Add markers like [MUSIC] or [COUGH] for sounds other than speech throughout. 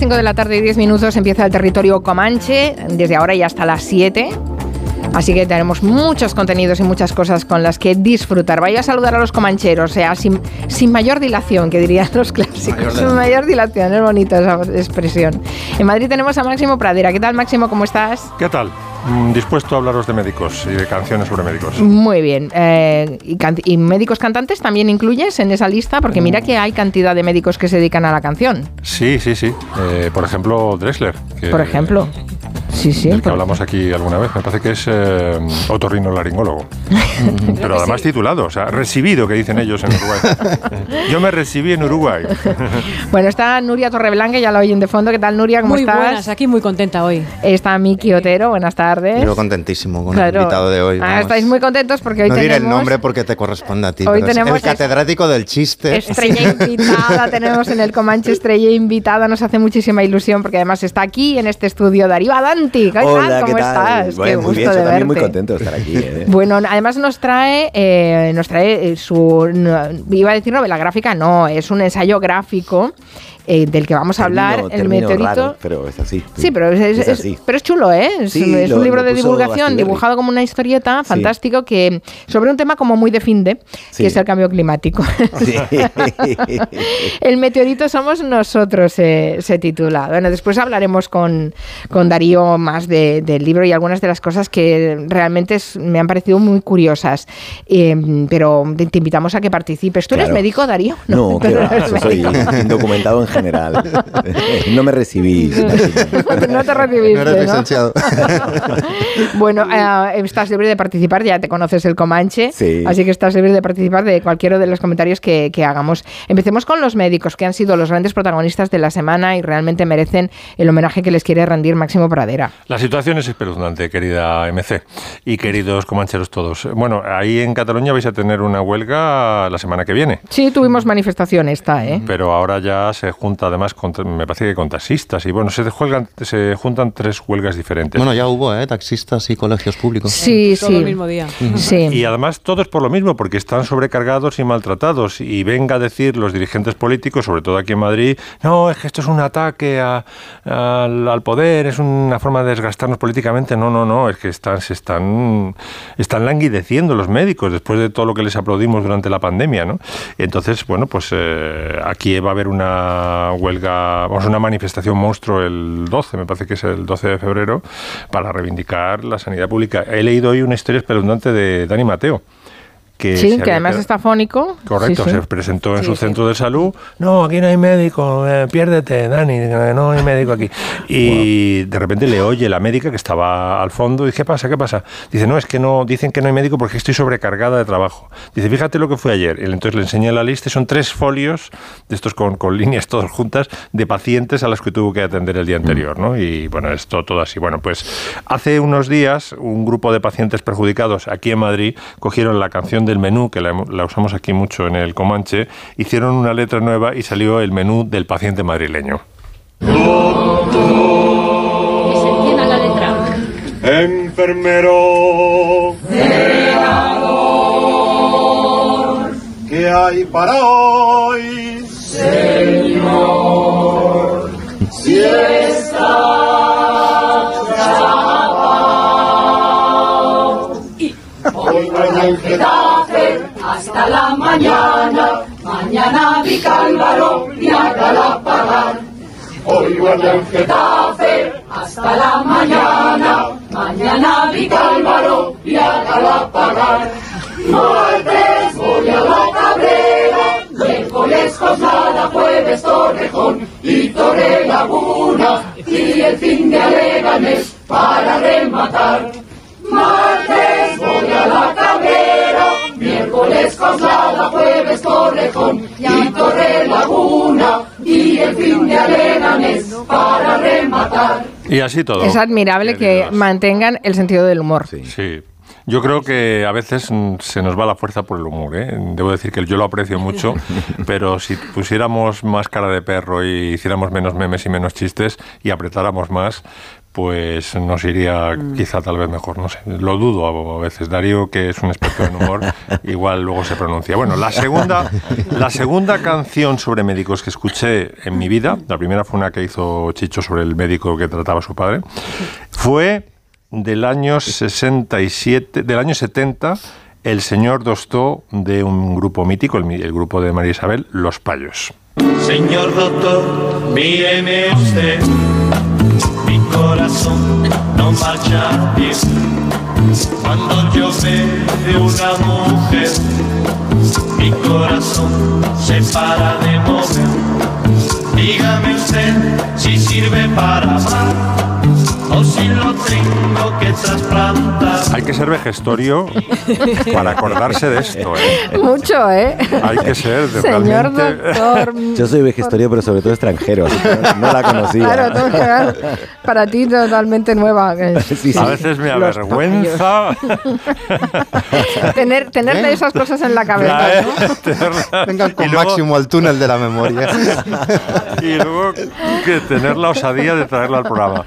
5 de la tarde y 10 minutos empieza el territorio Comanche, desde ahora y hasta las 7. Así que tenemos muchos contenidos y muchas cosas con las que disfrutar. Vaya a saludar a los comancheros, o sea, sin, sin mayor dilación, que dirían [LAUGHS] los clásicos. Sin mayor dilación, es bonita esa expresión. En Madrid tenemos a Máximo Pradera. ¿Qué tal, Máximo? ¿Cómo estás? ¿Qué tal? Mm, dispuesto a hablaros de médicos y de canciones sobre médicos. Muy bien. Eh, y, y, médicos cantantes también incluyes en esa lista? Porque mira que hay cantidad de médicos que se dedican a la canción. Sí, sí, sí. Eh, por ejemplo, Drexler. por ejemplo. Sí, sí. Del que hablamos aquí alguna vez. Me parece que es eh, otorrinolaringólogo. [LAUGHS] Pero además titulado, o sea, recibido, que dicen ellos en Uruguay. [LAUGHS] Yo me recibí en Uruguay. [LAUGHS] bueno, está Nuria Torreblanca, ya la oyen de fondo. ¿Qué tal, Nuria? ¿Cómo muy estás? Buenas, aquí muy contenta hoy. Está Miki Otero, buenas tardes. Yo contentísimo con el invitado de hoy. Ah, estáis muy contentos porque hoy no tenemos... diré el nombre porque te corresponde a ti. Hoy tenemos el catedrático del chiste. Estrella invitada, tenemos en el Comanche estrella invitada. Nos hace muchísima ilusión porque además está aquí en este estudio Darío ¿Qué Hola, ¿Cómo ¿qué tal? estás? Bueno, Qué muy gusto bien, de yo también verte. muy contento de estar aquí. ¿eh? [LAUGHS] Bueno, además nos trae, eh, nos trae su, no, iba a decir novela gráfica, no, es un ensayo gráfico eh, del que vamos a hablar, el meteorito. raro, pero es así. Sí, pero es, es- así. pero es chulo, ¿eh? Es, Sí, es lo- un libro de divulgación dibujado como una historieta, fantástico, que sobre un tema como muy de finde, que es el cambio climático. [LAUGHS] Sí. [LAUGHS] El meteorito somos nosotros, eh, se titula. Bueno, después hablaremos con, con Darío más de- del libro y algunas de las cosas que realmente es- me han parecido muy curiosas. Eh, pero te, invitamos a que participes. ¿Tú eres Claro. médico, Darío? No, [LAUGHS] no yo soy indocumentado en general. [LAUGHS] No me recibí. no te recibiste, No eres ¿no? licenciado. [LAUGHS] bueno, eh, estás libre de participar, ya te conoces el Comanche, Sí. así que estás libre de participar de cualquiera de los comentarios que, que hagamos. Empecemos con los médicos, que han sido los grandes protagonistas de la semana y realmente merecen el homenaje que les quiere rendir Máximo Pradera. La situación es espeluznante, querida MC y queridos comancheros todos. Bueno, ahí en Cataluña vais a tener una huelga la semana que viene. Sí, tuvimos manifestación esta, ¿eh? Pero ahora ya se junta además, con, me parece que con taxistas y bueno, se, juegan, se juntan tres huelgas diferentes. Bueno, ya hubo, ¿eh? Taxistas y colegios públicos. Sí, Todo sí. el mismo día. Sí. Y además todo es por lo mismo, porque están sobrecargados y maltratados. Y venga a decir los dirigentes políticos, sobre todo aquí en Madrid, no, es que esto es un ataque a- al, al poder, es una forma de desgastarnos políticamente. No, no, no, es que están, se están, están languideciendo los médicos después de todo lo que les aplaudimos durante la pandemia. ¿no? Entonces, bueno, pues eh, aquí va a haber una huelga, vamos, una manifestación monstruo el 12, me parece que es el 12 de febrero, para reivindicar la sanidad pública. He leído hoy una historia espeluznante de Dani Mateo. Que Sí, que además quedado- está fónico. Correcto, Sí, sí. se presentó en Sí, su sí. centro de salud. No, aquí no hay médico, eh, piérdete, Dani, no hay médico aquí. [LAUGHS] Y de repente le oye la médica que estaba al fondo y dice, ¿qué pasa? ¿Qué pasa? Dice, no, es que no, dicen que no hay médico porque estoy sobrecargada de trabajo. Dice, fíjate lo que fue ayer. Y entonces le enseñé la lista y son tres folios, de estos con, con líneas todas juntas, de pacientes a los que tuvo que atender el día anterior, ¿no? Y bueno, esto todo así. Bueno, pues hace unos días un grupo de pacientes perjudicados aquí en Madrid cogieron la canción del menú, que la, la usamos aquí mucho en el Comanche, hicieron una letra nueva y salió el menú del paciente madrileño. Que se entienda la letra. Enfermero. ¿Qué hay para hoy? Señor. Si Hoy mañana en Getafe, Hasta la mañana, mañana Vicálvaro y hágala pagar. hoy mañana en Getafe, hasta la mañana, mañana Vicálvaro y hágala pagar. Martes voy a la Cabrera, miércoles Coslada, jueves Torrejón y Torre Laguna y el fin de Aleganes para rematar. Martes voy a la Cabrera, miércoles Coslada, jueves Torrejón y Torre Laguna y el fin de Aleganes para rematar. Y así todo. Es admirable que mantengan el sentido del humor. Sí. Yo creo que a veces mm, se nos va la fuerza por el humor. ¿eh? Debo decir que yo lo aprecio mucho, [LAUGHS] pero si pusiéramos más cara de perro y hiciéramos menos memes y menos chistes y apretáramos más, pues nos iría Mm. quizá tal vez mejor, no sé, lo dudo a veces. Darío, que es un experto en humor, [LAUGHS] igual luego se pronuncia. Bueno, la segunda, la segunda canción sobre médicos que escuché en mi vida, la primera fue una que hizo Chicho sobre el médico que trataba a su padre, fue del año 67, del año 70, El Señor Dostó de un grupo mítico, el grupo de María Isabel, Los Payos. Señor doctor, míreme usted. No marcha bien. Cuando yo veo una mujer, mi corazón se para de mover. Dígame usted si sirve para amar o si lo tengo que trasplantar. Hay que ser vejestorio [LAUGHS] para acordarse de esto, ¿eh? Mucho, ¿eh? Hay que ser de Señor realmente- doctor. Yo soy vegestorio, pero sobre todo extranjero. que No, no la conocía. Claro, todo claro. para ti totalmente nueva. [LAUGHS] Sí, sí. A veces me avergüenza. [LAUGHS] Tener, tener de esas cosas en la cabeza, ¿no? ¿eh? Tenerla- Vengan y con luego- máximo al túnel de la memoria. y luego que tener la osadía de traerla al programa.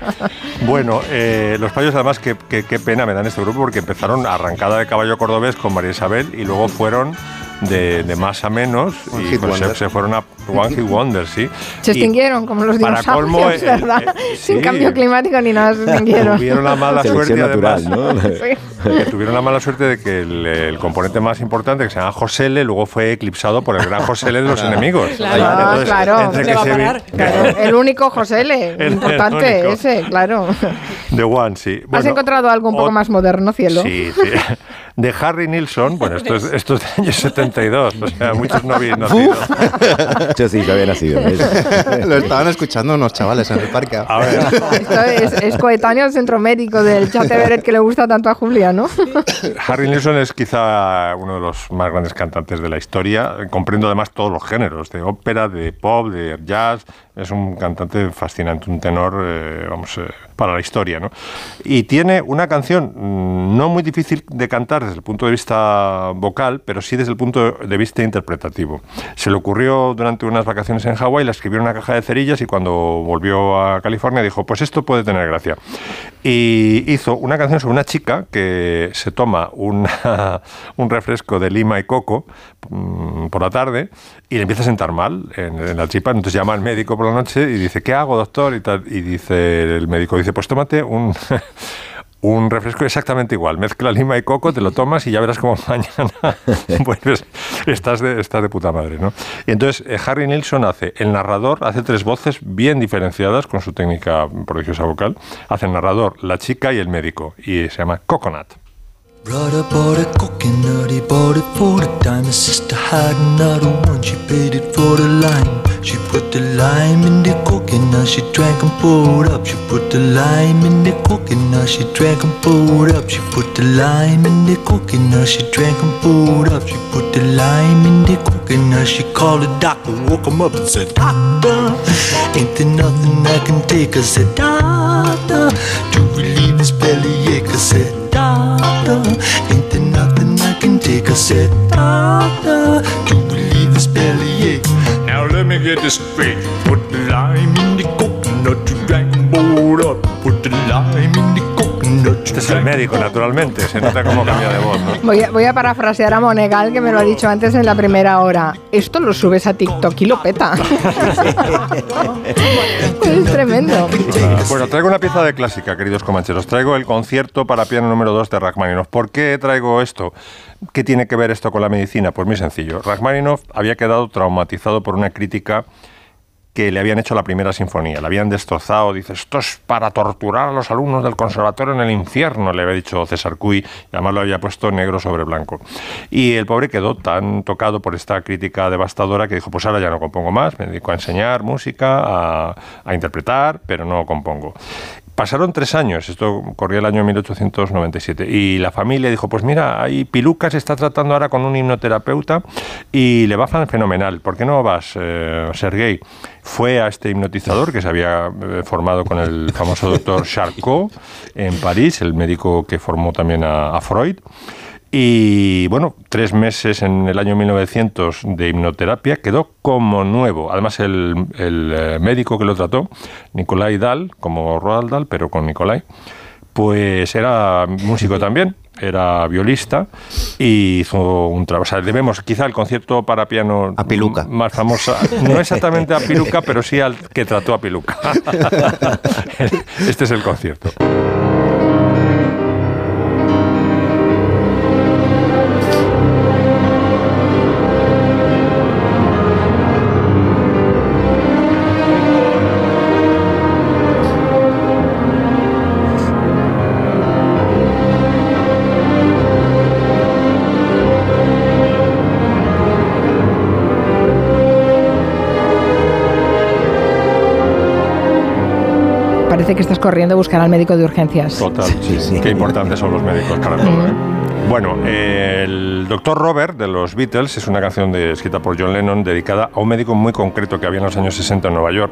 Bueno, eh, los payos además, qué que, qué pena me dan este grupo porque empezaron arrancada de caballo cordobés con María Isabel y luego fueron de, de más a menos One y pues se, fueron a One Hit Wonder, sí. Se Y extinguieron como los para dinosaurios, colmo, [LAUGHS] eh, ¿verdad? eh, Sin sí. cambio climático ni nada, se extinguieron. Tuvieron la mala suerte además, natural, ¿no? [LAUGHS] Sí. [LAUGHS] que tuvieron la mala suerte de que el, el componente más importante, que se llama Josele, luego fue eclipsado por el gran Josele de los enemigos. Claro. Entonces, claro. Claro, [LAUGHS] el único Josele, [LAUGHS] El- importante el ese, claro. The One, sí. ¿Has encontrado algo un poco más moderno, cielo? Sí, sí. De Harry Nilsson, bueno, esto es, esto es de año 72, o sea, muchos no habían nacido. Yo sí, yo había nacido. Lo estaban escuchando unos chavales en el parque. A ver, Esto es, es coetáneo del centro médico del Chate Beret que le gusta tanto a ¿no? [COUGHS] Harry Nilsson es quizá uno de los más grandes cantantes de la historia. Comprendo además todos los géneros, de ópera, de pop, de jazz. Es un cantante fascinante, un tenor, eh, vamos, eh, para la historia, ¿no? Y tiene una canción mm, no muy difícil de cantar desde el punto de vista vocal, pero sí desde el punto de vista interpretativo. Se le ocurrió durante unas vacaciones en Hawái, la escribió en una caja de cerillas y cuando volvió a California dijo, pues esto puede tener gracia. Y hizo una canción sobre una chica que se toma una- [LAUGHS] un refresco de lima y coco mm, por la tarde y le empieza a sentar mal en, en la chipa. Entonces llama al médico por la noche y dice, ¿qué hago, doctor? Y, tal. y dice el médico, dice, pues tómate un... [LAUGHS] Un refresco exactamente igual. Mezcla lima y coco, te lo tomas y ya verás como [LAUGHS] mañana. Estás de, estás de puta madre, ¿no? Y entonces eh, Harry Nilsson hace, el narrador hace tres voces bien diferenciadas con su técnica prodigiosa vocal. Hace el narrador, la chica y el médico. Y se llama Coconut. Brother bought a coconut, he bought it for the dime. His sister had another one, she paid it for the lime. She put the lime in the coconut, she drank and poured up. She put the lime in the coconut, she drank and poured up. She put the lime in the coconut, she drank and poured up. She put the lime in the coconut, she called the doctor, woke him up and said, Doctor, ain't there nothing I can take? I said, Doctor, to relieve this bellyache. I said, Ain't there nothing I can take? I said, Doctor, to relieve this bellyache. Now let me get this straight. Put the lime in the coconut, you drank poured up. Put the lime in the you Este es el médico, naturalmente. Se nota cómo cambia de voz, ¿no? Voy a, voy a parafrasear a Monegal, que me lo ha dicho antes en la primera hora. Esto lo subes a TikTok y lo peta. [LAUGHS] es tremendo. Bueno, traigo una pieza de clásica, queridos comancheros. Traigo el concierto para piano número 2 de Rachmaninoff. ¿Por qué traigo esto? ¿Qué tiene que ver esto con la medicina? Pues muy sencillo. Rachmaninoff había quedado traumatizado por una crítica que le habían hecho la primera sinfonía. La habían destrozado. Dice, esto es para torturar a los alumnos del conservatorio en el infierno, le había dicho César Cui. Y además lo había puesto negro sobre blanco. Y el pobre quedó tan tocado por esta crítica devastadora que dijo, pues ahora ya no compongo más, me dedico a enseñar música, a, a interpretar, pero no compongo. Pasaron tres años, esto corría el año 1897, y la familia dijo, pues mira, hay Piluca se está tratando ahora con un hipnoterapeuta y le va fenomenal, ¿por qué no vas, eh, Sergei? Fue a este hipnotizador que se había eh, formado con el famoso doctor Charcot en París, el médico que formó también a Freud, Y bueno, tres meses en el año 1900 de hipnoterapia, quedó como nuevo. Además, el, el, eh, médico que lo trató, Nicolai Dahl, como Roald Dahl, pero con Nicolai, pues era músico también, era violista y hizo un trabajo. O sea, debemos quizá el concierto para piano A Piluca. más famosa, no exactamente a Piluca, pero sí al que trató a Piluca. [LAUGHS] Este es el concierto. Parece que estás corriendo a buscar al médico de urgencias. Total, sí, sí. Qué importantes son los médicos para todo, ¿eh? Bueno, eh, el Doctor Robert de los Beatles es una canción de- escrita por John Lennon dedicada a un médico muy concreto que había en los años 60 en Nueva York,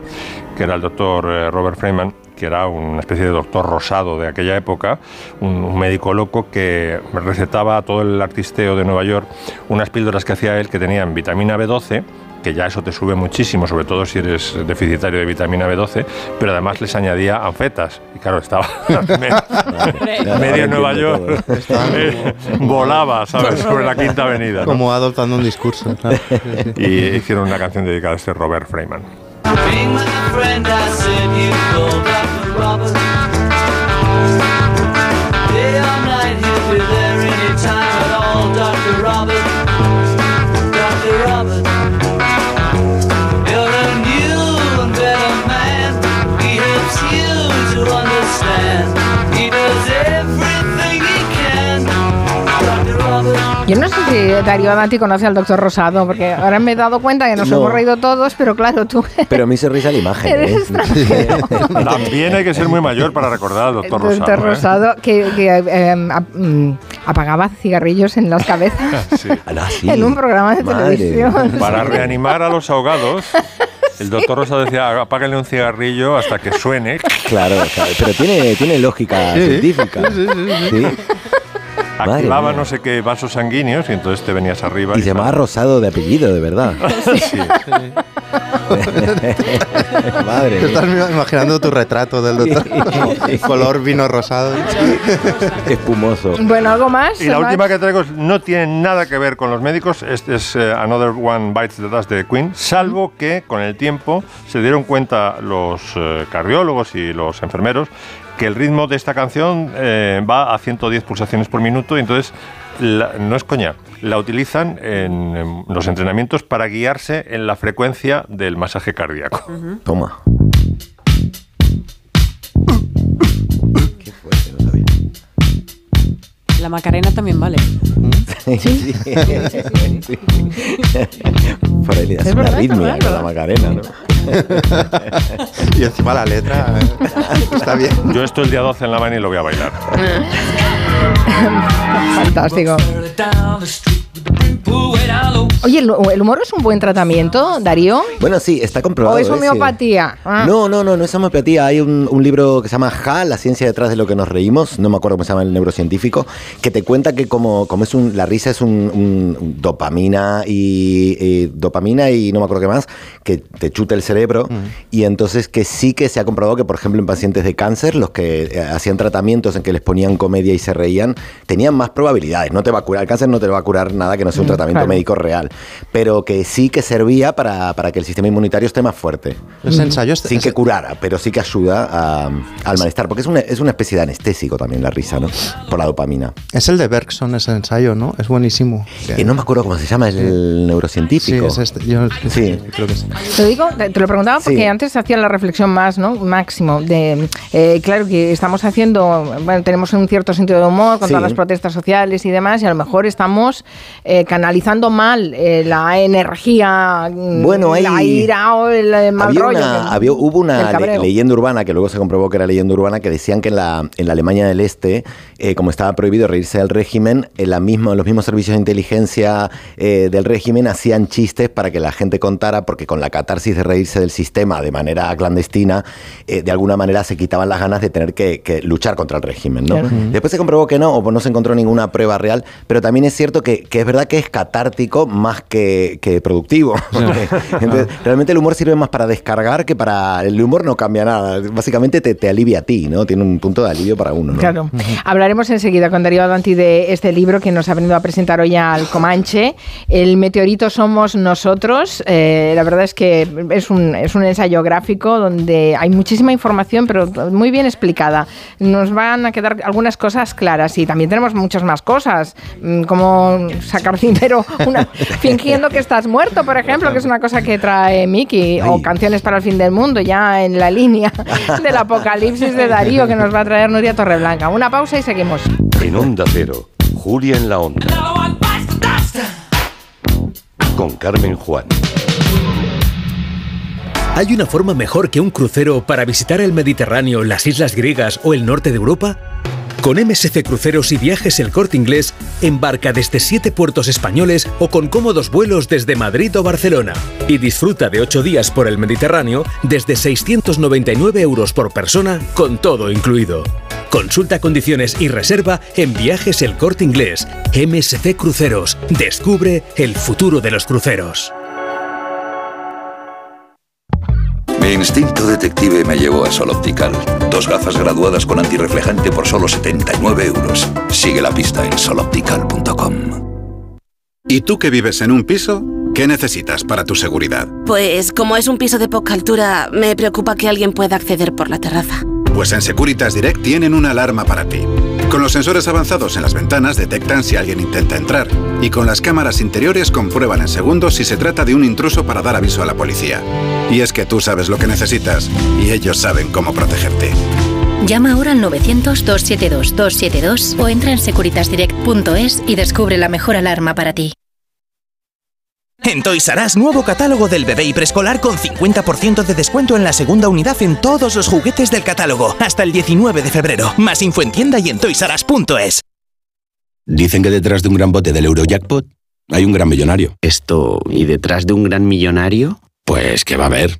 que era el doctor eh, Robert Freeman, que era una especie de doctor rosado de aquella época, un, un médico loco que recetaba a todo el artisteo de Nueva York unas píldoras que hacía él que tenían vitamina B12 que ya eso te sube muchísimo, sobre todo si eres deficitario de vitamina B12, pero además les añadía anfetas. Y claro, estaba [LAUGHS] medio ahora Nueva York, [LAUGHS] todo. eh, volaba, ¿sabes? Sobre la quinta avenida. ¿no? Como adoptando un discurso. claro. Y hicieron una canción dedicada a este Robert Freeman. Yo no sé si Darío Adati conoce al doctor Rosado, porque ahora me he dado cuenta que nos No. hemos reído todos, pero claro, tú [LAUGHS] Pero me hizo risa la imagen. eres ¿eh? extranjero. [LAUGHS] También hay que ser muy mayor para recordar al doctor El doctor Rosado. ¿eh? Rosado, que, que, eh, ap- mm, apagaba cigarrillos en las cabezas [LAUGHS] Sí. Sí. en un programa de Madre. televisión. Para reanimar a los ahogados, el doctor Rosado decía, apáguenle un cigarrillo hasta que suene. Claro, claro, pero tiene, tiene lógica científica. Sí. Madre Activaba no sé qué vasos sanguíneos y entonces te venías arriba. Y se llamaba Rosado de apellido, de verdad. [LAUGHS] Sí. [LAUGHS] Madre Te estás imaginando tu retrato del doctor. [LAUGHS] Color vino rosado. Espumoso. Bueno, algo más. Y la Max? última que traigo no tiene nada que ver con los médicos, este es eh, Another One Bites the Dust de Queen, salvo que con el tiempo se dieron cuenta los eh, cardiólogos y los enfermeros que el ritmo de esta canción eh, va a 110 pulsaciones por minuto y entonces, la- no es coña, la utilizan en, en los entrenamientos para guiarse en la frecuencia del masaje cardíaco. Toma. Qué fuerte, no sabía. La Macarena también vale. Sí. [LAUGHS] [LAUGHS] Por ahí le das Es una verdad, con la. Macarena, ¿no? [LAUGHS] Y encima la letra eh, está bien. Yo esto el día 12 en la mañana y lo voy a bailar. Fantástico. Oye, ¿el, humor es un buen tratamiento, Darío? Bueno, sí, está comprobado. ¿O es ¿eh? Sí. homeopatía? Ah. No, no, no, no es homeopatía. Hay un, un libro que se llama Ja, la ciencia detrás de lo que nos reímos. No me acuerdo cómo se llama el neurocientífico. Que te cuenta que como, como es un, la risa es un, un- dopamina y, y dopamina y no me acuerdo qué más, que te chuta el cerebro. Y entonces que sí que se ha comprobado que, por ejemplo, en pacientes de cáncer, los que eh, hacían tratamientos en que les ponían comedia y se reían, tenían más probabilidades. No te va a curar, el cáncer no te va a curar nada que no sea un tratamiento claro. médico real. Pero que sí que servía para, para que el sistema inmunitario esté más fuerte. Ese ensayo es- Sin que curara, pero sí que ayuda a- al malestar, porque es una, es una especie de anestésico también la risa, ¿no? Por la dopamina. Es el de Bergson, ese ensayo, ¿no? Es buenísimo. Y no me acuerdo cómo se llama, es el Sí, neurocientífico. es este. Yo Sí. creo que sí. Te digo, te te lo preguntaba porque Sí. antes hacía la reflexión más, ¿no? Máximo, de, eh, claro que estamos haciendo, bueno, tenemos un cierto sentido de humor con Sí. todas las protestas sociales y demás, y a lo mejor estamos eh, canalizando mal eh, la energía, mm, Bueno, la ira o el, eh, mal Había rollo. una, que- había- hubo una le- leyenda urbana, que luego se comprobó que era leyenda urbana, que decían que en la, en la Alemania del Este, eh, como estaba prohibido reírse del régimen, en la misma, los mismos servicios de inteligencia del régimen hacían chistes para que la gente contara, porque con la catarsis de reírse del sistema de manera clandestina, de alguna manera se quitaban las ganas de tener que, que luchar contra el régimen. ¿no? Claro. Después se comprobó que no, o no se encontró ninguna prueba real, pero también es cierto que, que es verdad que es catártico más que, que productivo. [LAUGHS] [LAUGHS] Entonces, realmente el humor sirve más para descargar que para... El humor no cambia nada, básicamente te, te alivia a ti, ¿no? Tiene un punto de alivio para uno. ¿no? Claro. Hablaremos enseguida con Darío Adanti de este libro que nos ha venido a presentar hoy al Comanche. El meteorito somos nosotros. Eh, la verdad es que es un, es un ensayo gráfico donde hay muchísima información, pero muy bien explicada. Nos van a quedar algunas cosas claras y también tenemos muchas más cosas, mm, como sacar dinero una- [LAUGHS] fingiendo que estás muerto, por ejemplo, que es una cosa que trae Miki, o canciones para el fin del mundo, ya en la línea [LAUGHS] del apocalipsis de Darío que nos va a traer Nuria Torreblanca. Una pausa y seguimos. En Onda Cero, Julia en la Onda. Con Carmen Juan. ¿Hay una forma mejor que un crucero para visitar el Mediterráneo, las islas griegas o el norte de Europa? Con MSC Cruceros y Viajes El Corte Inglés, embarca desde siete puertos españoles o con cómodos vuelos desde Madrid o Barcelona y disfruta de ocho días por el Mediterráneo desde 699 euros por persona con todo incluido. Consulta condiciones y reserva en Viajes El Corte Inglés. MSC Cruceros. Descubre el futuro de los cruceros. Mi instinto detective me llevó a Sol Optical. Dos gafas graduadas con antirreflejante por solo 79 euros. Sigue la pista en soloptical.com. ¿Y tú que vives en un piso? ¿Qué necesitas para tu seguridad? Pues como es un piso de poca altura, me preocupa que alguien pueda acceder por la terraza. Pues en Securitas Direct tienen una alarma para ti. Con los sensores avanzados en las ventanas detectan si alguien intenta entrar y con las cámaras interiores comprueban en segundos si se trata de un intruso para dar aviso a la policía. Y es que tú sabes lo que necesitas y ellos saben cómo protegerte. Llama ahora al 900-272-272 o entra en securitasdirect.es y descubre la mejor alarma para ti. En Toys R Us, nuevo catálogo del bebé y preescolar con 50% de descuento en la segunda unidad en todos los juguetes del catálogo. Hasta el 19 de febrero. Más info en tienda y en toysrus.es. Dicen que detrás de un gran bote del Eurojackpot hay un gran millonario. Esto, ¿y detrás de un gran millonario? Pues que va a haber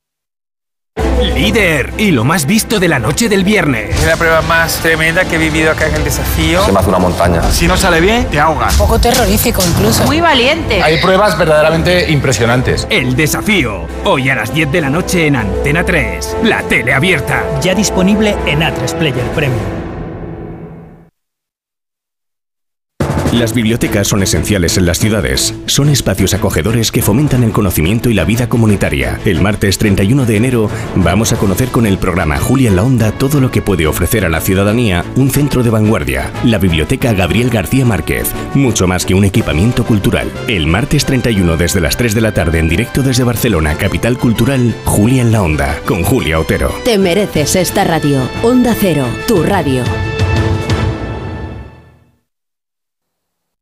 Líder y lo más visto de la noche del viernes. Es la prueba más tremenda que he vivido acá en el desafío. Se me hace una montaña. Si no sale bien, te ahogas. poco terrorífico incluso. Muy valiente. Hay pruebas verdaderamente impresionantes. El desafío. Hoy a las 10 de la noche en Antena 3. La tele abierta. Ya disponible en A3 Player Premium. Las bibliotecas son esenciales en las ciudades. Son espacios acogedores que fomentan el conocimiento y la vida comunitaria. El martes 31 de enero vamos a conocer con el programa Julia en la Onda todo lo que puede ofrecer a la ciudadanía un centro de vanguardia, la Biblioteca Gabriel García Márquez. Mucho más que un equipamiento cultural. El martes 31 desde las 3 de la tarde en directo desde Barcelona, capital cultural, Julia en la Onda, con Julia Otero. Te mereces esta radio. Onda Cero, tu radio.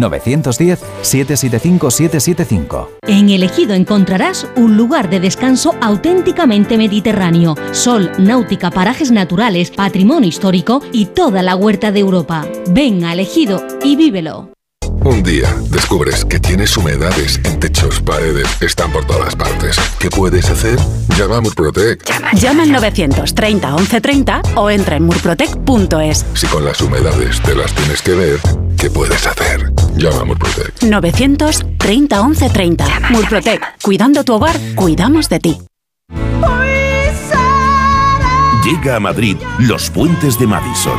910-775-775. En Elegido encontrarás un lugar de descanso auténticamente mediterráneo, sol, náutica, parajes naturales, patrimonio histórico y toda la huerta de Europa. Ven a Elegido y vívelo. Un día descubres que tienes humedades en techos, paredes, están por todas partes. ¿Qué puedes hacer? Llama a Murprotec. Llama al 930 1130 o entra en murprotec.es. Si con las humedades te las tienes que ver, ¿qué puedes hacer? Llama a Murprotec. 930 1130. Murprotec. Cuidando tu hogar, cuidamos de ti. Llega a Madrid Los Puentes de Madison.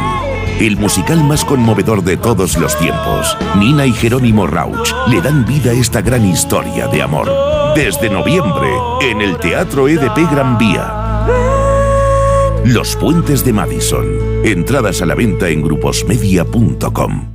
El musical más conmovedor de todos los tiempos. Nina y Jerónimo Rauch le dan vida a esta gran historia de amor. Desde noviembre, en el Teatro EDP Gran Vía. Los Puentes de Madison. Entradas a la venta en gruposmedia.com.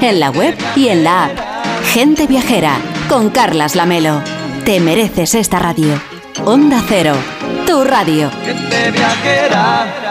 en la web y en la app. Gente viajera. Con Carlas Lamelo. Te mereces esta radio. Onda Cero. Tu radio. Gente viajera.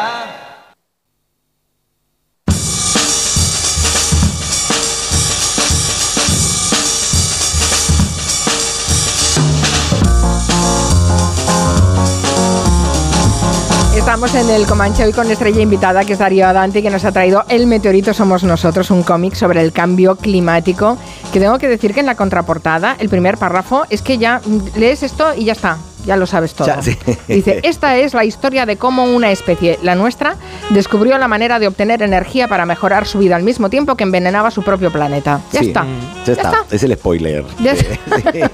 Estamos en el Comanche hoy con estrella invitada que es Darío Adante que nos ha traído El Meteorito Somos Nosotros, un cómic sobre el cambio climático. Que tengo que decir que en la contraportada, el primer párrafo, es que ya lees esto y ya está, ya lo sabes todo. Ya, sí. Dice, esta es la historia de cómo una especie, la nuestra, descubrió la manera de obtener energía para mejorar su vida al mismo tiempo que envenenaba su propio planeta. Ya Sí, está. Ya, está. Es el spoiler. Ya. [LAUGHS]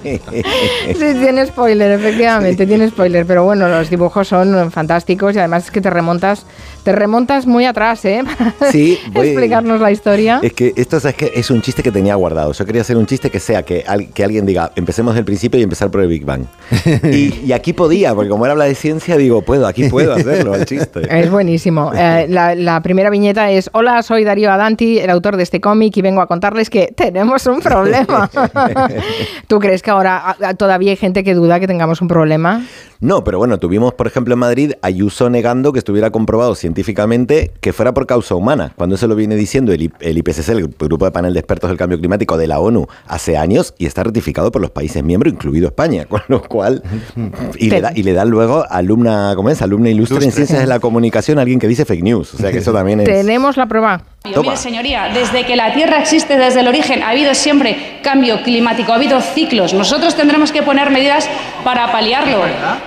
Sí, tiene spoiler, efectivamente, tiene spoiler. Pero bueno, los dibujos son fantásticos y además es que te remontas, te remontas muy atrás, ¿eh? Para [LAUGHS] Sí, voy- explicarnos la historia. Es que esto ¿sabes qué? es un chiste que tenía guardado. Yo quería hacer un chiste que sea que, al- que alguien diga, empecemos del principio y empezar por el Big Bang. [LAUGHS] y, y aquí podía, porque como él habla de ciencia, digo, puedo, aquí puedo hacerlo, el chiste. [LAUGHS] Es buenísimo. Eh, la, la primera viñeta es, hola, soy Darío Adanti, el autor de este cómic y vengo a contarles que tenemos un problema. [LAUGHS] ¿Tú crees que ahora ah, ah, todavía hay gente que duda que tengamos un problema? No, pero bueno, tuvimos, por ejemplo, en Madrid, Ayuso negando que estuviera comprobado científicamente que fuera por causa humana. Cuando eso lo viene diciendo el, IPCC, el Grupo de Panel de Expertos del Cambio Climático de la ONU, hace años y está ratificado por los países miembros, incluido España. [LAUGHS] Con lo cual, y le, da, y le dan luego alumna, ¿cómo es? Alumna ilustre en Ilustre. ciencias de la comunicación a alguien que dice fake news. O sea que eso también es... Tenemos la prueba. Mire, señoría, desde que la Tierra existe desde el origen ha habido siempre cambio climático, ha habido ciclos. Nosotros tendremos que poner medidas para paliarlo,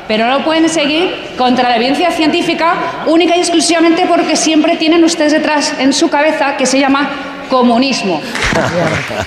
pero no pueden seguir contra la evidencia científica única y exclusivamente porque siempre tienen ustedes detrás en su cabeza que se llama comunismo. [LAUGHS]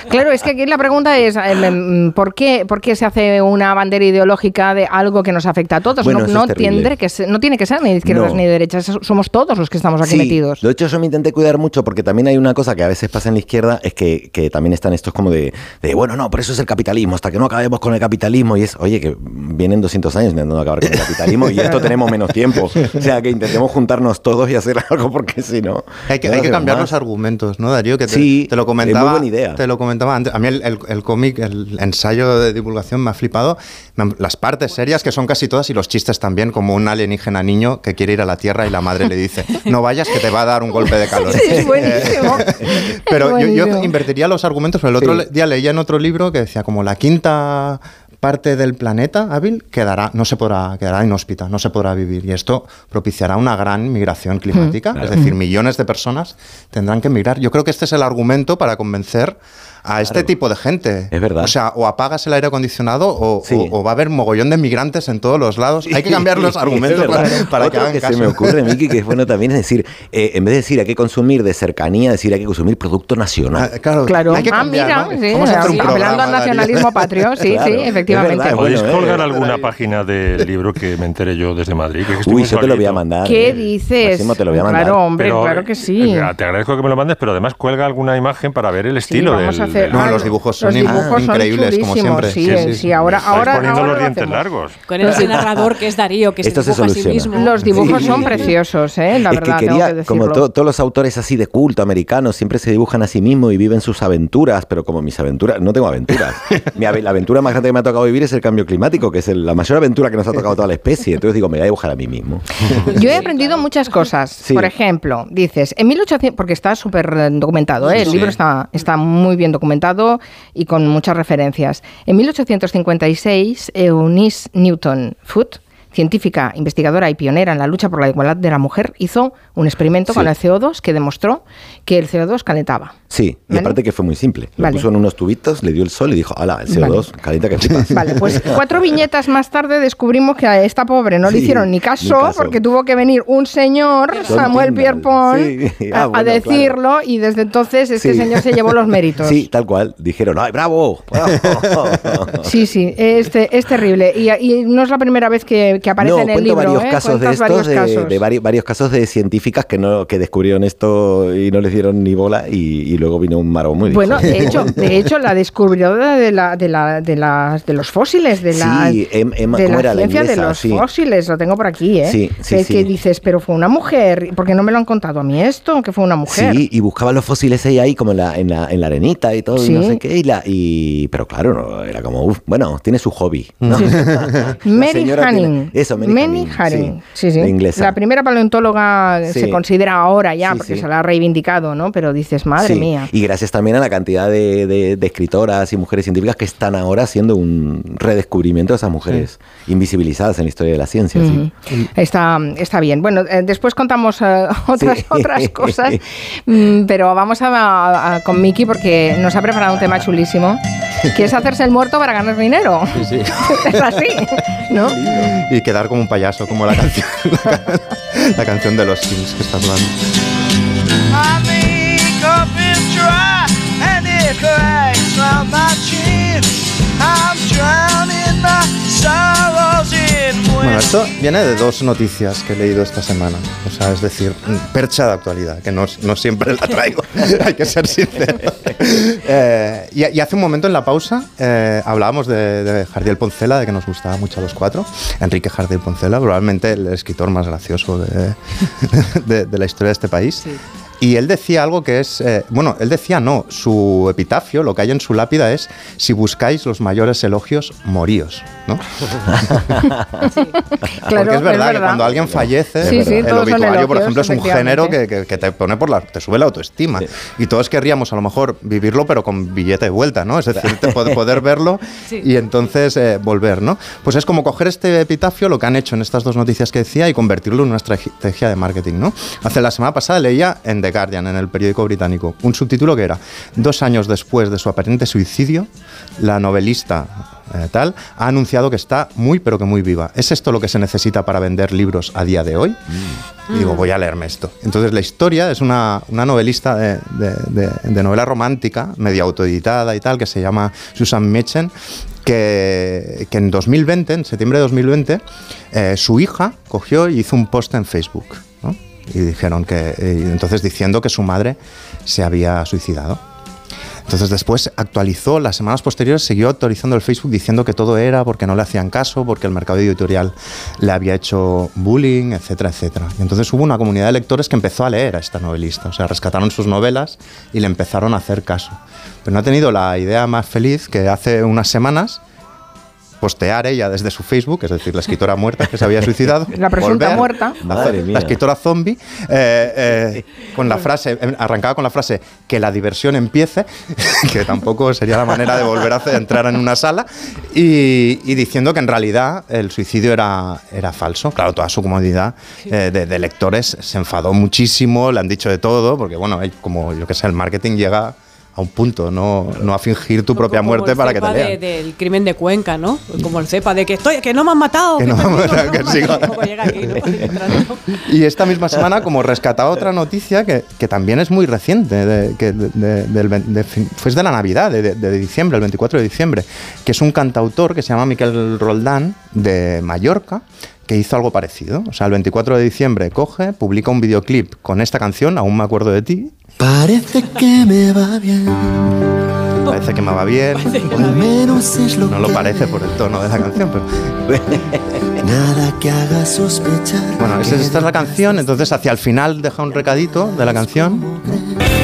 Claro, es que aquí la pregunta es, eh, em, ¿por qué, ¿por qué se hace una bandera ideológica de algo que nos afecta a todos? Bueno, no, tiene que ser, no tiene que ser ni de izquierdas No. ni de derechas, somos todos los que estamos aquí Sí, metidos. De hecho, yo me intenté cuidar mucho porque también hay una cosa que a veces pasa en la izquierda, es que, que también están estos como de, de, bueno, no, pero eso es el capitalismo, hasta que no acabemos con el capitalismo. Y es, oye, que vienen 200 años intentando acabar con el capitalismo y esto [LAUGHS] tenemos menos tiempo. O sea, que intentemos juntarnos todos y hacer algo porque si no... Hay que, hay cambiar más. los argumentos, ¿no, Darío? Que te, Sí, te lo es comentaba. muy buena idea. Te lo comentaba antes. A mí el, el- el cómic, el ensayo de divulgación me ha flipado. Las partes serias, que son casi todas, y los chistes también, como un alienígena niño que quiere ir a la Tierra y la madre le dice, [LAUGHS] no vayas que te va a dar un golpe de calor. Sí, es buenísimo. [LAUGHS] Pero yo, invertiría los argumentos, pero el otro Sí. día leía en otro libro que decía como la quinta parte del planeta hábil quedará, no se podrá, quedará inhóspita, no se podrá vivir. Y esto propiciará una gran migración climática, es decir, millones de personas tendrán que migrar. Yo creo que este es el argumento para convencer a este tipo de gente. Es verdad. O sea, o apagas el aire acondicionado o, o- o va a haber mogollón de migrantes en todos los lados. Hay que [LAUGHS] cambiar los argumentos para, que hagan que caso. se me ocurre, Miki, que es bueno también es decir, eh, en vez de decir hay que consumir de cercanía, decir hay que consumir producto nacional. claro, Claro, hay que ah, cambiar, mira, ¿no? sí, hacer un hablando al nacionalismo patrio, sí, [LAUGHS] Claro, sí, es efectivamente. verdad, ¿Podéis bueno, colgar eh, alguna página del libro que me enteré yo desde Madrid? Que Uy, yo te lo voy a mandar. ¿Qué dices? Máximo, te lo voy a mandar. Claro, hombre, Pero, claro que sí. eh, Te agradezco que me lo mandes, pero además cuelga alguna imagen para ver el estilo vamos del, No, los dibujos son Los dibujos son increíbles, como siempre. Sí, Sí, sí, sí, ahora, ahora, poniendo ahora los lo dientes hacemos. largos. Con ese narrador que es Darío, que se Esto se dibuja a sí mismo. Los dibujos son preciosos, ¿eh? la es verdad, que tengo quería, que como to- todos los autores así de culto americanos, siempre se dibujan a sí mismos y viven sus aventuras, pero como mis aventuras, no tengo aventuras. [LAUGHS] Mi la aventura más grande que me ha tocado vivir es el cambio climático, que es el- la mayor aventura que nos ha tocado toda la especie. Entonces digo, me voy a dibujar a mí mismo. Yo he aprendido muchas cosas. Sí. Por ejemplo, dices, en 1800, porque está súper documentado, ¿eh? el Sí. libro está, está muy bien documentado y con muchas referencias. En 1856, Eunice Newton Foote, científica, investigadora y pionera en la lucha por la igualdad de la mujer, hizo un experimento Sí. con el CO2 que demostró que el CO2 calentaba. Sí, y ¿Vale? aparte que fue muy simple. Lo Vale. puso en unos tubitos, le dio el sol y dijo, hala, el CO2, calienta que flipas. [LAUGHS] Vale, pues cuatro viñetas más tarde descubrimos que a esta pobre no le hicieron ni ni caso, porque tuvo que venir un señor, Samuel Pierpont, sí. a, [LAUGHS] Ah, a decirlo y desde entonces este señor se llevó los [LAUGHS] méritos. Sí, tal cual. Dijeron, ¡ay, bravo! Sí, sí, es, te- es terrible. Y, y no es la primera vez que, que aparece no, en el cuento libro. varios ¿eh? casos de estos, varios de, casos. de vari- varios casos de científicas que no que descubrieron esto y no les dieron ni bola y, y luego vino un maro muy Bueno, de hecho, [LAUGHS] de hecho, la descubridora de, la, de, la, de, las- de los fósiles, de la, Sí, Em- Emma- de ¿cómo la ciencia de los Sí. fósiles, lo tengo por aquí, ¿eh? Sí, sí, que, sí. que dices, pero fue una mujer, ¿por qué no me lo han contado a mí esto? Que fue una mujer. Sí, y buscaban los fósiles ella ahí como en la, en la, en la arenita y todo, y no sé qué. Y la, y, pero claro, no, era como, uf, bueno, tiene su hobby. ¿no? [LAUGHS] Mary Hanning. tiene- Eso, Mary, Mary Hanning, Hanning, sí, inglesa. La primera paleontóloga se considera ahora ya, porque se la ha reivindicado, ¿no? Pero dices, madre mía. Y gracias también a la cantidad de, de- de escritoras y mujeres científicas que están ahora haciendo un redescubrimiento de esas mujeres invisibilizadas en la historia de la ciencia. Ujú. Está, está bien. Bueno, eh, después contamos eh, [LAUGHS] otras, otras cosas, [LAUGHS] mm, pero vamos a, a- a- con Miki porque nos ha preparado un tema chulísimo, que es hacerse el muerto para ganar dinero. Sí, sí. [LAUGHS] es así, ¿no? Y quedar como un payaso, como la canción, [LAUGHS] la, ca- la canción de los Sims que estás chin. I'm drowning my sorrows in Bueno, wind. esto viene de dos noticias que he leído esta semana. O sea, es decir, percha de actualidad, que no, no siempre la traigo, [LAUGHS] hay que ser sincero. [LAUGHS] Eh, y, y hace un momento en la pausa eh, hablábamos de, de Jardiel Poncela, de que nos gustaba mucho a los cuatro. Enrique Jardiel Poncela, probablemente el escritor más gracioso de, [LAUGHS] de- de la historia de este país. Y él decía algo que es, eh, bueno, él decía no, su epitafio, lo que hay en su lápida es, si buscáis los mayores elogios, moríos, ¿no? [LAUGHS] Porque es verdad, que cuando alguien fallece, Sí, sí, el obituario, por elogios, ejemplo, es un género que, que- que te pone por la, te sube la autoestima. Y todos querríamos a lo mejor vivirlo, pero con billete de vuelta, ¿no? Es decir, poder verlo [LAUGHS] Sí. y entonces eh, volver, ¿no? Pues es como coger este epitafio, lo que han hecho en estas dos noticias que decía, y convertirlo en una estrategia de marketing, ¿no? Hace la semana pasada leía en The Guardian, en el periódico británico, un subtítulo que era, dos años después de su aparente suicidio, la novelista eh, tal, ha anunciado que está muy pero que muy viva. ¿Es esto lo que se necesita para vender libros a día de hoy? Y digo, voy a leerme esto. Entonces la historia es una, una novelista de, de- de- de novela romántica, medio autoeditada y tal, que se llama Susan Mechen, que, que en 2020, en septiembre de 2020, eh, su hija cogió y hizo un post en Facebook. Y dijeron que, entonces diciendo que su madre se había suicidado. Entonces después actualizó, las semanas posteriores siguió actualizando el Facebook diciendo que todo era porque no le hacían caso, porque el mercado editorial le había hecho bullying, etcétera, etcétera. Y entonces hubo una comunidad de lectores que empezó a leer a esta novelista, o sea, rescataron sus novelas y le empezaron a hacer caso. Pero no ha tenido la idea más feliz que hace unas semanas postear ella desde su Facebook, es decir, la escritora muerta que se había suicidado. [LAUGHS] La presunta volver muerta. La escritora zombie, eh, eh, con la frase, eh, arrancaba con la frase que la diversión empiece, [LAUGHS] que tampoco sería la manera de volver a hacer- entrar en una sala, y, y diciendo que en realidad el suicidio era, era falso. Claro, toda su comunidad eh, de, de lectores se enfadó muchísimo, le han dicho de todo, porque bueno, como yo que sé, el marketing llega a un punto, no, no a fingir tu propia Como muerte el para que te cepa de- lean. del crimen de Cuenca, ¿no? Como el cepa de que estoy, que no me han matado. Que no me han matado, que sigo. Y esta misma semana, como rescatado otra noticia que, que también es muy reciente, de, que de- de- fue de la Navidad, de diciembre, el 24 de diciembre, que es un cantautor que se llama Miquel Roldán, de Mallorca, que hizo algo parecido. O sea, el 24 de diciembre coge, publica un videoclip con esta canción, Aún me acuerdo de ti, Parece que me va bien, parece que me va bien. al menos es lo No lo parece por el tono de la canción, pero... [LAUGHS] nada que haga sospechar. Bueno, esta, esta es la canción, entonces hacia el final deja un recadito de la canción.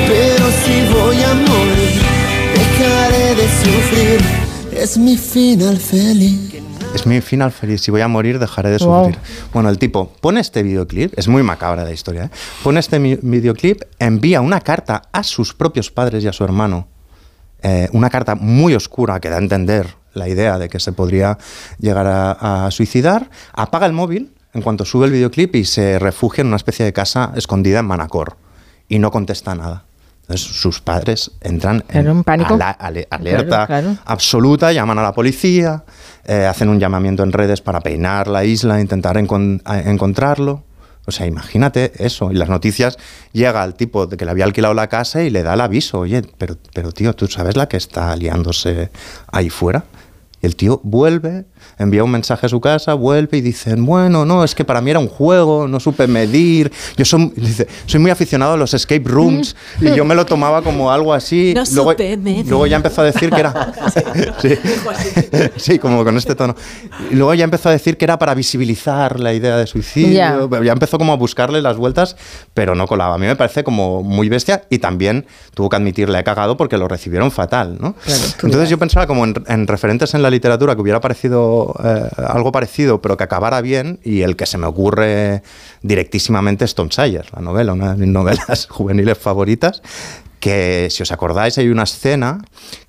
Pero si voy a morir, dejaré de sufrir. Es mi final feliz. Es mi final feliz. Si voy a morir, dejaré de Wow. sufrir. Bueno, el tipo pone este videoclip, es muy macabra la historia, ¿eh? pone este videoclip, envía una carta a sus propios padres y a su hermano. Eh, una carta muy oscura que da a entender la idea de que se podría llegar a, a suicidar. Apaga el móvil en cuanto sube el videoclip y se refugia en una especie de casa escondida en Manacor. Y no contesta nada. Entonces sus padres entran Claro, un pánico. ala- ale- alerta Claro, claro. absoluta, llaman a la policía, eh, hacen un llamamiento en redes para peinar la isla, intentar encon- encontrarlo. O sea, imagínate eso. Y las noticias llega al tipo de que le había alquilado la casa y le da el aviso. Oye, pero, pero tío, ¿tú sabes la que está liándose ahí fuera? El tío vuelve, envía un mensaje a su casa, vuelve y dicen, bueno, no, es que para mí era un juego, no supe medir. Yo soy, dice, soy muy aficionado a los escape rooms y yo me lo tomaba como algo así. No luego, supe medir. luego ya empezó a decir que era... [LAUGHS] sí, [LAUGHS] sí, como con este tono. Y luego ya empezó a decir que era para visibilizar la idea de suicidio. Ya. empezó como a buscarle las vueltas, pero no colaba. A mí me parece como muy bestia y también tuvo que admitir, le he cagado porque lo recibieron fatal, ¿no? Entonces yo pensaba como en, en referentes en la literatura que hubiera parecido eh, algo parecido, pero que acabara bien y el que se me ocurre directísimamente es Tom Sawyer, la novela, una de mis [LAUGHS] novelas juveniles favoritas, que si os acordáis hay una escena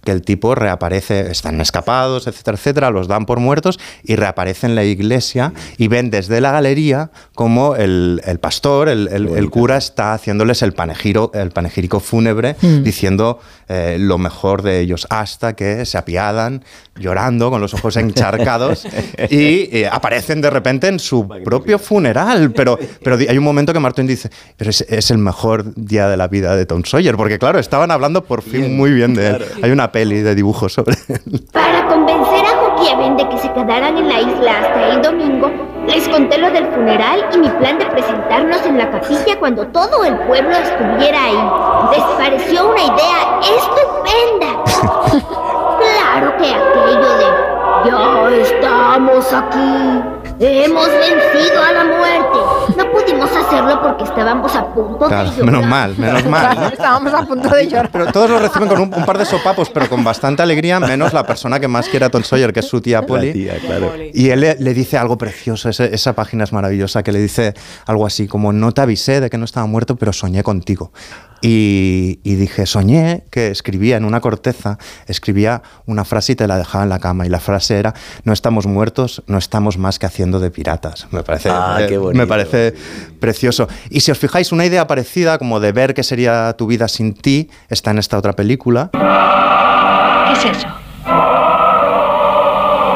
que el tipo reaparece, están escapados, etcétera, etcétera, los dan por muertos y reaparece en la iglesia y ven desde la galería como el, el pastor, el, el- el cura está haciéndoles el, panegiro, el panegírico fúnebre Mm. diciendo eh, lo mejor de ellos hasta que se apiadan llorando con los ojos encharcados [LAUGHS] y eh, aparecen de repente en su propio funeral. Pero, pero hay un momento que Martin dice, pero es, es el mejor día de la vida de Tom Sawyer, porque claro, estaban hablando por fin muy bien de él. Hay una peli de dibujos sobre él. Para convencer a Eben de que se quedaran en la isla hasta el domingo, les conté lo del funeral y mi plan de presentarnos en la capilla cuando todo el pueblo estuviera ahí. Les pareció una idea estupenda. [LAUGHS] claro que aquello de ya estamos aquí. Hemos vencido a la muerte. No pudimos hacerlo porque estábamos a punto Claro, de llorar. menos mal, menos [LAUGHS] mal. ¿no? Estábamos a punto de llorar. Pero todos lo reciben con un, un par de sopapos, pero con bastante alegría, menos la persona que más quiere a Tom Sawyer, que es su tía Polly. Y él le, le dice algo precioso, ese- esa página es maravillosa, que le dice algo así como, no te avisé de que no estaba muerto, pero soñé contigo. Y, y dije, soñé que escribía en una corteza, escribía una frase y te la dejaba en la cama. Y la frase era, no estamos muertos, no estamos más que haciendo de piratas. Me parece, Ah, eh, qué me bonito. Precioso. Y si os fijáis, una idea parecida, como de ver qué sería tu vida sin ti, está en esta otra película. ¿Qué es eso?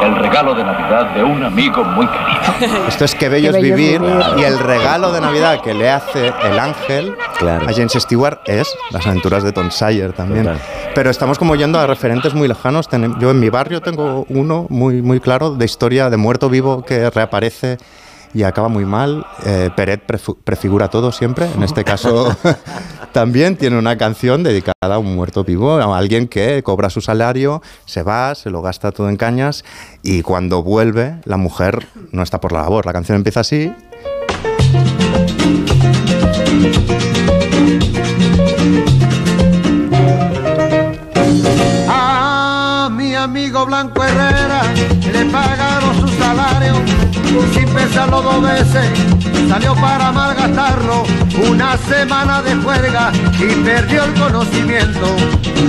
El regalo de Navidad de un amigo muy querido. [LAUGHS] Esto es Qué bello, es vivir. vivir. Y el regalo de Navidad que le hace el ángel a James Stewart es las aventuras de Tom Sawyer también. Pero estamos como yendo a referentes muy lejanos. Yo en mi barrio tengo uno muy, muy claro de historia de muerto vivo que reaparece y acaba muy mal. Eh, Peret prefigura todo siempre. En este caso [LAUGHS] también tiene una canción dedicada a un muerto vivo, a alguien que cobra su salario, se va, se lo gasta todo en cañas y cuando vuelve la mujer no está por la labor. La canción empieza así. A mi amigo Blanco Herrera le pagaron su salario sin pensarlo dos veces salió para malgastarlo una semana de juerga y perdió el conocimiento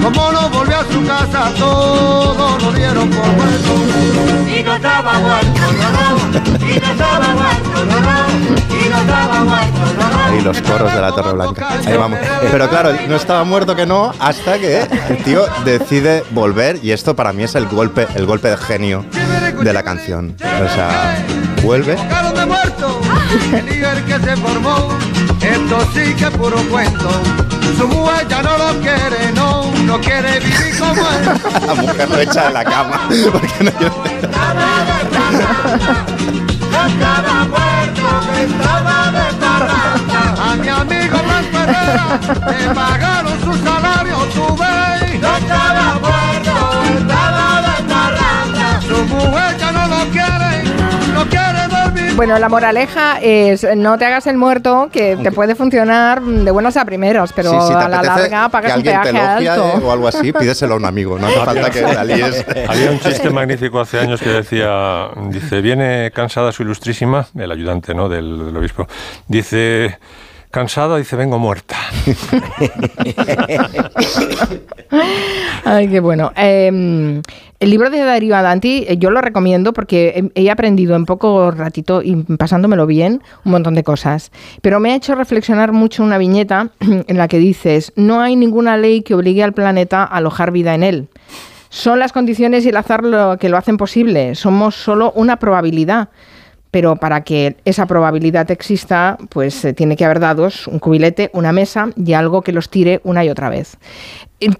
como no volvió a su casa todo lo dieron por muerto y no estaba muerto no no y no estaba muerto no no y no estaba muerto no no Ahí los coros de la Torre Blanca. Ahí vamos. Pero claro, no estaba muerto que no, hasta que el tío decide volver y esto para mí es el golpe, el golpe de genio de la canción. O sea, vuelve. De muerto [LAUGHS] el líder que se formó esto sí que es puro cuento su mujer ya no lo quiere no no quiere vivir como él [LAUGHS] La mujer lo echa de la cama. [LAUGHS] Porque no estaba muerto que estaba de parranda a mi amigo le Bueno, la moraleja es no te hagas el muerto, que te puede funcionar de buenas a primeras, pero Sí, te a la larga que pagas un te peaje elogie alto. eh, o algo así, pídeselo a un amigo. No hace falta que la líes. Había un chiste magnífico hace años que decía, dice, viene cansada su ilustrísima, el ayudante ¿no? del, del obispo, dice, cansada, dice, vengo muerta. [LAUGHS] Ay, qué bueno. Eh, el libro de Darío Adanti eh, yo lo recomiendo porque he aprendido en poco ratito y pasándomelo bien un montón de cosas. Pero me ha hecho reflexionar mucho una viñeta [CLEARS THROAT] en la que dices, no hay ninguna ley que obligue al planeta a alojar vida en él. Son las condiciones y el azar lo que lo hacen posible. Somos solo una probabilidad. Pero para que esa probabilidad exista, pues eh, tiene que haber dados, un cubilete, una mesa y algo que los tire una y otra vez.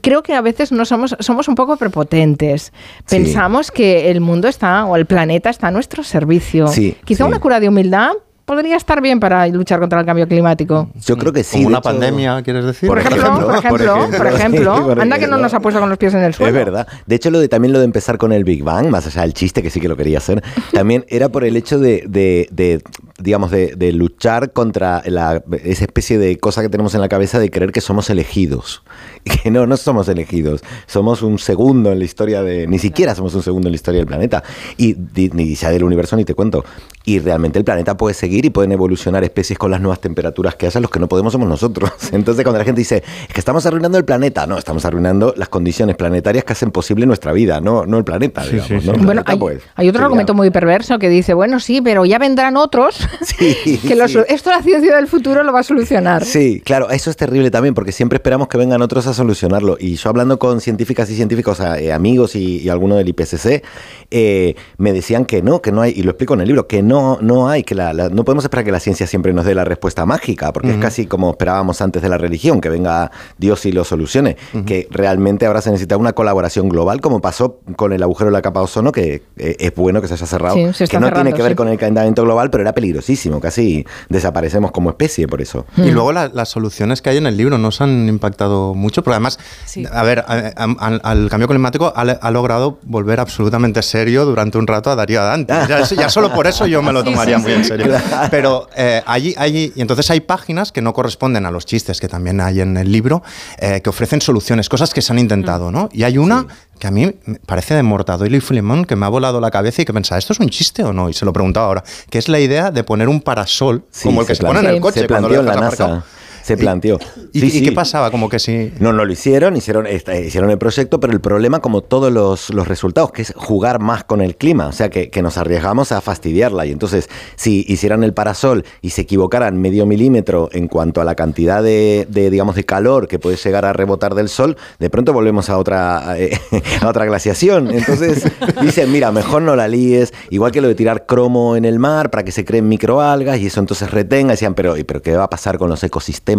Creo que a veces no somos, somos un poco prepotentes. Sí. Pensamos que el mundo está o el planeta está a nuestro servicio. Sí, Quizá sí. una cura de humildad podría estar bien para luchar contra el cambio climático. Yo creo que sí. Como una hecho- pandemia, ¿quieres decir? Por ejemplo, por ejemplo, [LAUGHS] por ejemplo, por anda que no nos ha puesto con los pies en el suelo. Es verdad. De hecho, lo de, también lo de empezar con el Big Bang, más allá del chiste, que sí que lo quería hacer, también era por el hecho de, de- de, digamos, de, de luchar contra la, esa especie de cosa que tenemos en la cabeza de creer que somos elegidos. Y [LAUGHS] que no, no somos elegidos. Somos un segundo en la historia de... Ni siquiera somos un segundo en la historia del planeta. Y ni sea del universo ni te cuento. Y realmente el planeta puede seguir y pueden evolucionar especies con las nuevas temperaturas que hacen. Los que no podemos somos nosotros. [LAUGHS] Entonces cuando la gente dice, es que estamos arruinando el planeta. No, estamos arruinando las condiciones planetarias que hacen posible nuestra vida, no, no el planeta, digamos. ¿no? El Bueno, planeta, hay, pues, hay otro seguirá. argumento muy perverso que dice, bueno, sí, pero ya vendrán otros [LAUGHS] que lo esto la ciencia del futuro lo va a solucionar. Sí, claro, eso es terrible también porque siempre esperamos que vengan otros a solucionarlo. Y yo hablando con científicas y científicos, eh, amigos y, y algunos del IPCC, eh, me decían que no, que no hay, y lo explico en el libro, que no, no hay, que la, la- no podemos esperar que la ciencia siempre nos dé la respuesta mágica, porque es casi como esperábamos antes de la religión, que venga Dios y lo solucione, que realmente ahora se necesita una colaboración global, como pasó con el agujero de la capa de ozono, que eh, es bueno que se haya cerrado, Sí, se está que no cerrando, tiene que ver con el calentamiento global, pero era peligrosísimo, casi desaparecemos como especie por eso. Y luego la- las soluciones que hay en el libro nos han impactado mucho, pero además, a ver, a- a- al, al cambio climático ha, ha logrado volver absolutamente serio durante un rato a Darío Adante. [LAUGHS] Ya, ya solo por eso yo me lo tomaría sí, muy sí. en serio. Pero eh, allí, allí, y entonces hay páginas que no corresponden a los chistes que también hay en el libro, eh, que ofrecen soluciones, cosas que se han intentado, ¿no? Y hay una que a mí me parece de Mortadelo y Filemón que me ha volado la cabeza y que pensaba, ¿esto es un chiste o no? Y se lo preguntaba ahora, que es la idea de poner un parasol Sí, como el que se, pone en el coche Se cuando lo en la dejas aparcado. Se planteó. ¿Y, Sí, y sí. qué pasaba? Como que si... No, no lo hicieron, hicieron, hicieron el proyecto, pero el problema, como todos los, los resultados, que es jugar más con el clima, o sea, que, que nos arriesgamos a fastidiarla. Y entonces, si hicieran el parasol y se equivocaran medio milímetro en cuanto a la cantidad de, de, digamos, de calor que puede llegar a rebotar del sol, de pronto volvemos a otra, eh, [LAUGHS] a otra glaciación. Entonces, [LAUGHS] dicen, mira, mejor no la líes, igual que lo de tirar cromo en el mar para que se creen microalgas y eso entonces retenga. Decían, pero, ¿y pero qué va a pasar con los ecosistemas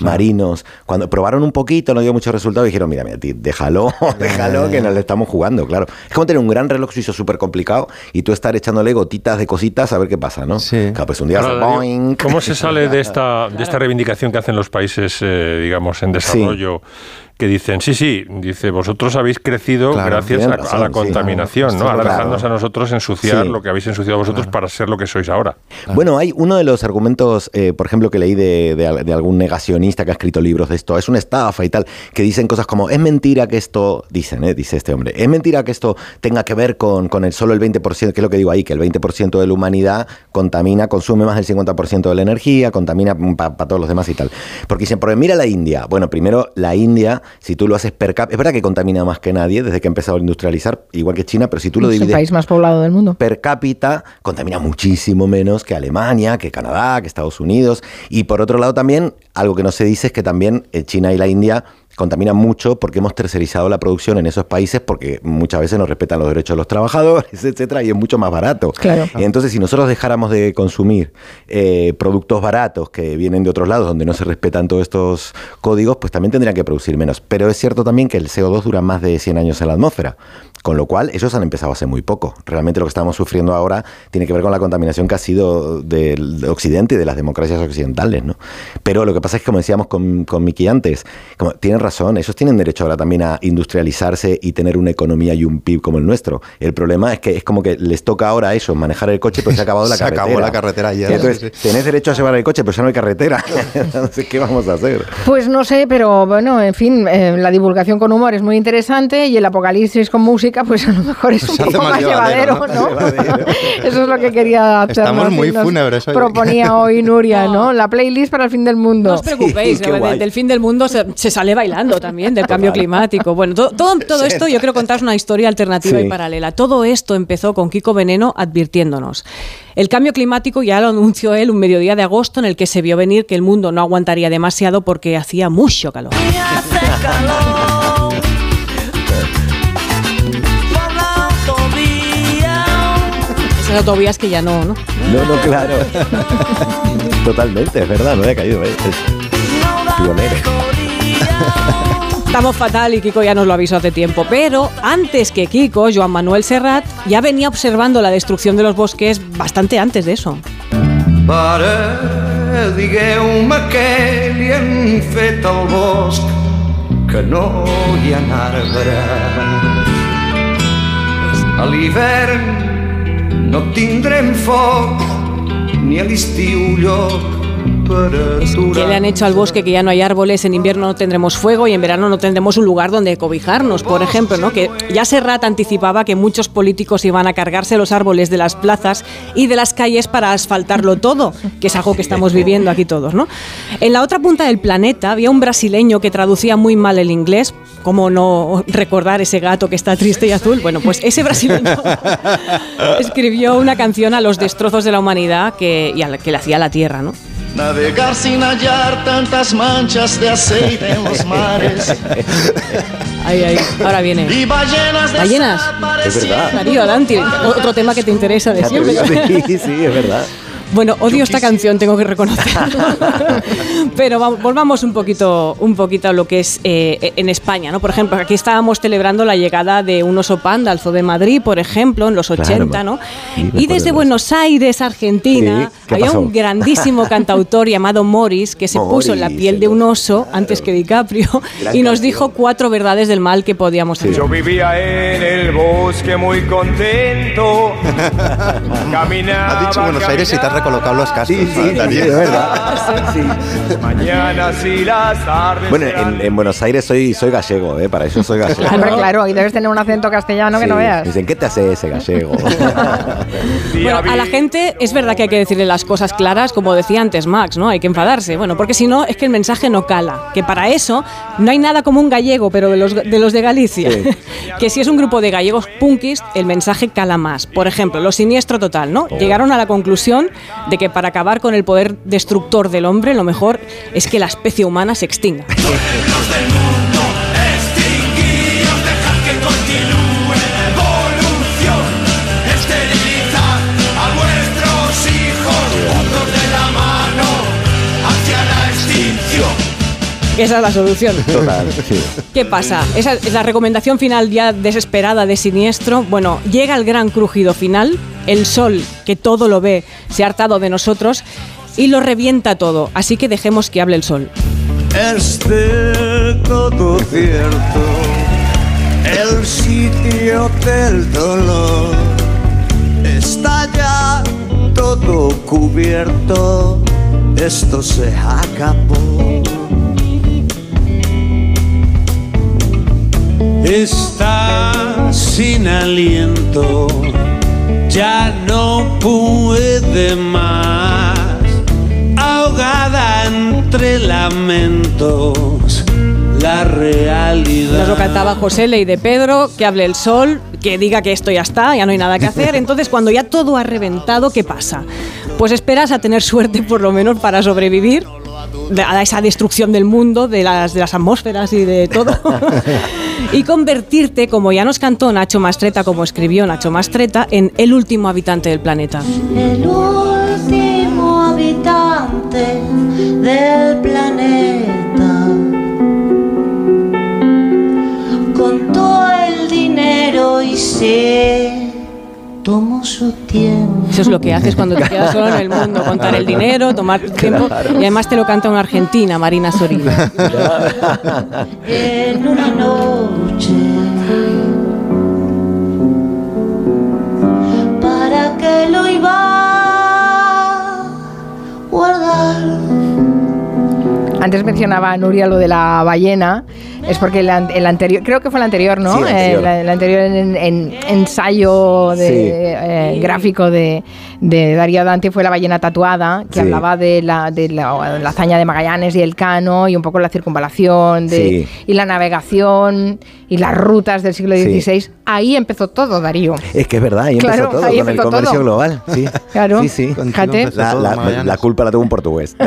marinos? Cuando probaron un poquito, no dio muchos resultados, dijeron, mira, mira, ti- déjalo, [LAUGHS] déjalo, que nos le estamos jugando, claro. Es como tener un gran reloj suizo súper complicado y tú estar echándole gotitas de cositas a ver qué pasa, ¿no? Sí. Claro, pues un día Ahora. ¿Cómo se sale de [LAUGHS] esta, de esta reivindicación que hacen los países, eh, digamos, en desarrollo? Que dicen, sí, sí, dice, vosotros habéis crecido Claro, gracias a, razón, a la sí. contaminación, ¿no? Ahora Claro. dejándonos a nosotros ensuciar Sí. lo que habéis ensuciado vosotros para ser lo que sois ahora. Bueno, hay uno de los argumentos, eh, por ejemplo, que leí de, de al- de algún negacionista que ha escrito libros de esto, es una estafa y tal, que dicen cosas como, es mentira que esto, dicen, eh, dice este hombre, es mentira que esto tenga que ver con, con el solo el 20%, que es lo que digo ahí, que el 20% de la humanidad contamina, consume más del 50% de la energía, contamina para todos los demás y tal. Porque dicen, porque mira la India. Bueno, primero, la India, si tú lo haces per cápita, es verdad que contamina más que nadie desde que ha empezado a industrializar, igual que China, pero si tú lo Es el divides país más poblado del mundo. per cápita contamina muchísimo menos que Alemania, que Canadá, que Estados Unidos. Y por otro lado también, algo que no se dice es que también eh, China y la India contaminan mucho porque hemos tercerizado la producción en esos países porque muchas veces no respetan los derechos de los trabajadores, [LAUGHS] etcétera, y es mucho más barato. Claro. Y entonces, si nosotros dejáramos de consumir eh, productos baratos que vienen de otros lados donde no se respetan todos estos códigos, pues también tendrían que producir menos. Pero es cierto también que el CO2 dura más de 100 años en la atmósfera. Con lo cual, ellos han empezado hace muy poco. Realmente lo que estamos sufriendo ahora tiene que ver con la contaminación que ha sido del Occidente y de las democracias occidentales, ¿no? Pero lo que pasa es que, como decíamos con, con Miki antes, como, tienen razón, ellos tienen derecho ahora también a industrializarse y tener una economía y un PIB como el nuestro. El problema es que es como que les toca ahora a ellos manejar el coche, pero se ha acabado [LAUGHS] la Se carretera. acabó la carretera ayer, Y Entonces, sí. tenés derecho a llevar el coche, pero ya no hay carretera. [LAUGHS] Entonces, ¿qué vamos a hacer? Pues no sé, pero bueno, en fin, eh, la divulgación con humor es muy interesante y el apocalipsis con música, pues a lo mejor es un Se hace poco más más llevadero, llevadero, ¿no? [LAUGHS] Eso es lo que quería hacer. Estamos muy fúnebres hoy. Proponía hoy [LAUGHS] Nuria, ¿no? La playlist para el fin del mundo. No os preocupéis, qué de- del fin del mundo se, se sale bailando también, del cambio climático. Bueno, to- todo, todo esto yo quiero contaros una historia alternativa Sí. y paralela. Todo esto empezó con Kiko Veneno advirtiéndonos. El cambio climático ya lo anunció él un mediodía de agosto en el que se vio venir que el mundo no aguantaría demasiado porque hacía mucho calor. Esas autovías que ya no, ¿no? No, no, claro. Totalmente, es verdad, no había caído. ¿eh? Es pionero. Estamos fatal y Kiko ya nos lo avisó hace tiempo. Pero antes que Kiko, Joan Manuel Serrat ya venía observando la destrucción de los bosques bastante antes de eso. Pare, digueu-me què li han fet al bosc, que no hi ha arbre. A l'hivern no tindrem foc, ni a l'estiu lloc per Que le han hecho al bosque que ya no hay árboles, en invierno no tendremos fuego y en verano no tendremos un lugar donde cobijarnos, por ejemplo, ¿no? Que ya Serrat anticipaba que muchos políticos iban a cargarse los árboles de las plazas y de las calles para asfaltarlo todo, que es algo que estamos viviendo aquí todos, ¿no? En la otra punta del planeta había un brasileño que traducía muy mal el inglés, ¿cómo no recordar ese gato que está triste y azul? Bueno, pues ese brasileño [LAUGHS] escribió una canción a los destrozos de la humanidad que, y a la que le hacía la Tierra, ¿no? Navegar sin hallar tantas manchas de aceite en los mares. [LAUGHS] Ahí, ahí, ahora viene. Y ballenas Ballenas. Es verdad. Darío, Dante, otro tema que te interesa de siempre. Sí, sí, es verdad. Bueno, odio esta canción, tengo que reconocerlo. [LAUGHS] Pero vamos, volvamos un poquito, un poquito a lo que es eh, en España, ¿no? Por ejemplo, aquí estábamos celebrando la llegada de un oso panda al Zoo de Madrid, por ejemplo, en los Claro, 80, ¿no? sí, Y desde de Buenos Aires, Argentina, Sí, ¿qué había pasó? un grandísimo [LAUGHS] cantautor llamado Morris que se puso en la piel de un oso antes que DiCaprio Gran y nos dijo cuatro verdades del mal que podíamos hacer. Yo vivía en el bosque muy contento. [LAUGHS] Caminaba. Ha dicho Buenos Aires y te has recolocado los cascos. Sí, sí, de verdad. Mañanas y las tardes. Bueno, en, en Buenos Aires soy, soy gallego, ¿eh? Para eso soy gallego. Hombre, claro, ahí debes tener un acento castellano que Sí, no veas. Dicen, ¿qué te hace ese gallego? [LAUGHS] Bueno, a la gente es verdad que hay que decirle las cosas claras, como decía antes Max, ¿no? Hay que enfadarse. Bueno, porque si no, es que el mensaje no cala. Que para eso no hay nada como un gallego, pero de los de, los de Galicia. [LAUGHS] que si es un grupo de gallegos punkis, el mensaje cala más. Por ejemplo, lo siniestro total, ¿no? Llegaron a la conclusión de que para acabar con el poder destructor del hombre, lo mejor es que la especie humana se extinga. Esa es la solución. Total, sí. ¿Qué pasa? Esa es la recomendación final ya desesperada de siniestro. Bueno, llega el gran crujido final. El sol, que todo lo ve, se ha hartado de nosotros y lo revienta todo. Así que dejemos que hable el sol. es del todo cierto. El sitio del dolor está ya todo cubierto. Esto se acabó. Está sin aliento, ya no puede más, ahogada entre lamentos, la realidad. Nos lo cantaba José Ley de Pedro, que hable el sol, que diga que esto ya está, ya no hay nada que hacer. Entonces, cuando ya todo ha reventado, ¿qué pasa? Pues esperas a tener suerte, por lo menos, para sobrevivir a esa destrucción del mundo, de las, de las atmósferas y de todo. [LAUGHS] y convertirte, como ya nos cantó Nacho Mastreta, como escribió Nacho Mastreta, en el último habitante del planeta. El último habitante del planeta. Con todo el dinero y se tomó su tiempo. Eso es lo que haces cuando te quedas solo en el mundo, contar el dinero, tomar tiempo. Y además te lo canta una argentina, Marina Sorina. En una noche. ¿Para qué lo iba a guardar? Antes mencionaba Nuria lo de la ballena, es porque el, el anterior, creo que fue el anterior, ¿no? Sí, el anterior. Eh, la- el anterior en, en- ensayo de, Sí. eh, gráfico de, de Darío Dante fue la ballena tatuada, que Sí. hablaba de la, de la, la hazaña de Magallanes y el Cano y un poco la circunvalación de, Sí. y la navegación y las rutas del siglo Sí. XVI. Ahí empezó todo, Darío. Es que es verdad, ahí Claro, empezó todo ahí con el empezó comercio todo. global. Sí, [LAUGHS] Claro, sí, sí. fíjate. La, la- la culpa la tuvo un portugués. [LAUGHS] [LAUGHS]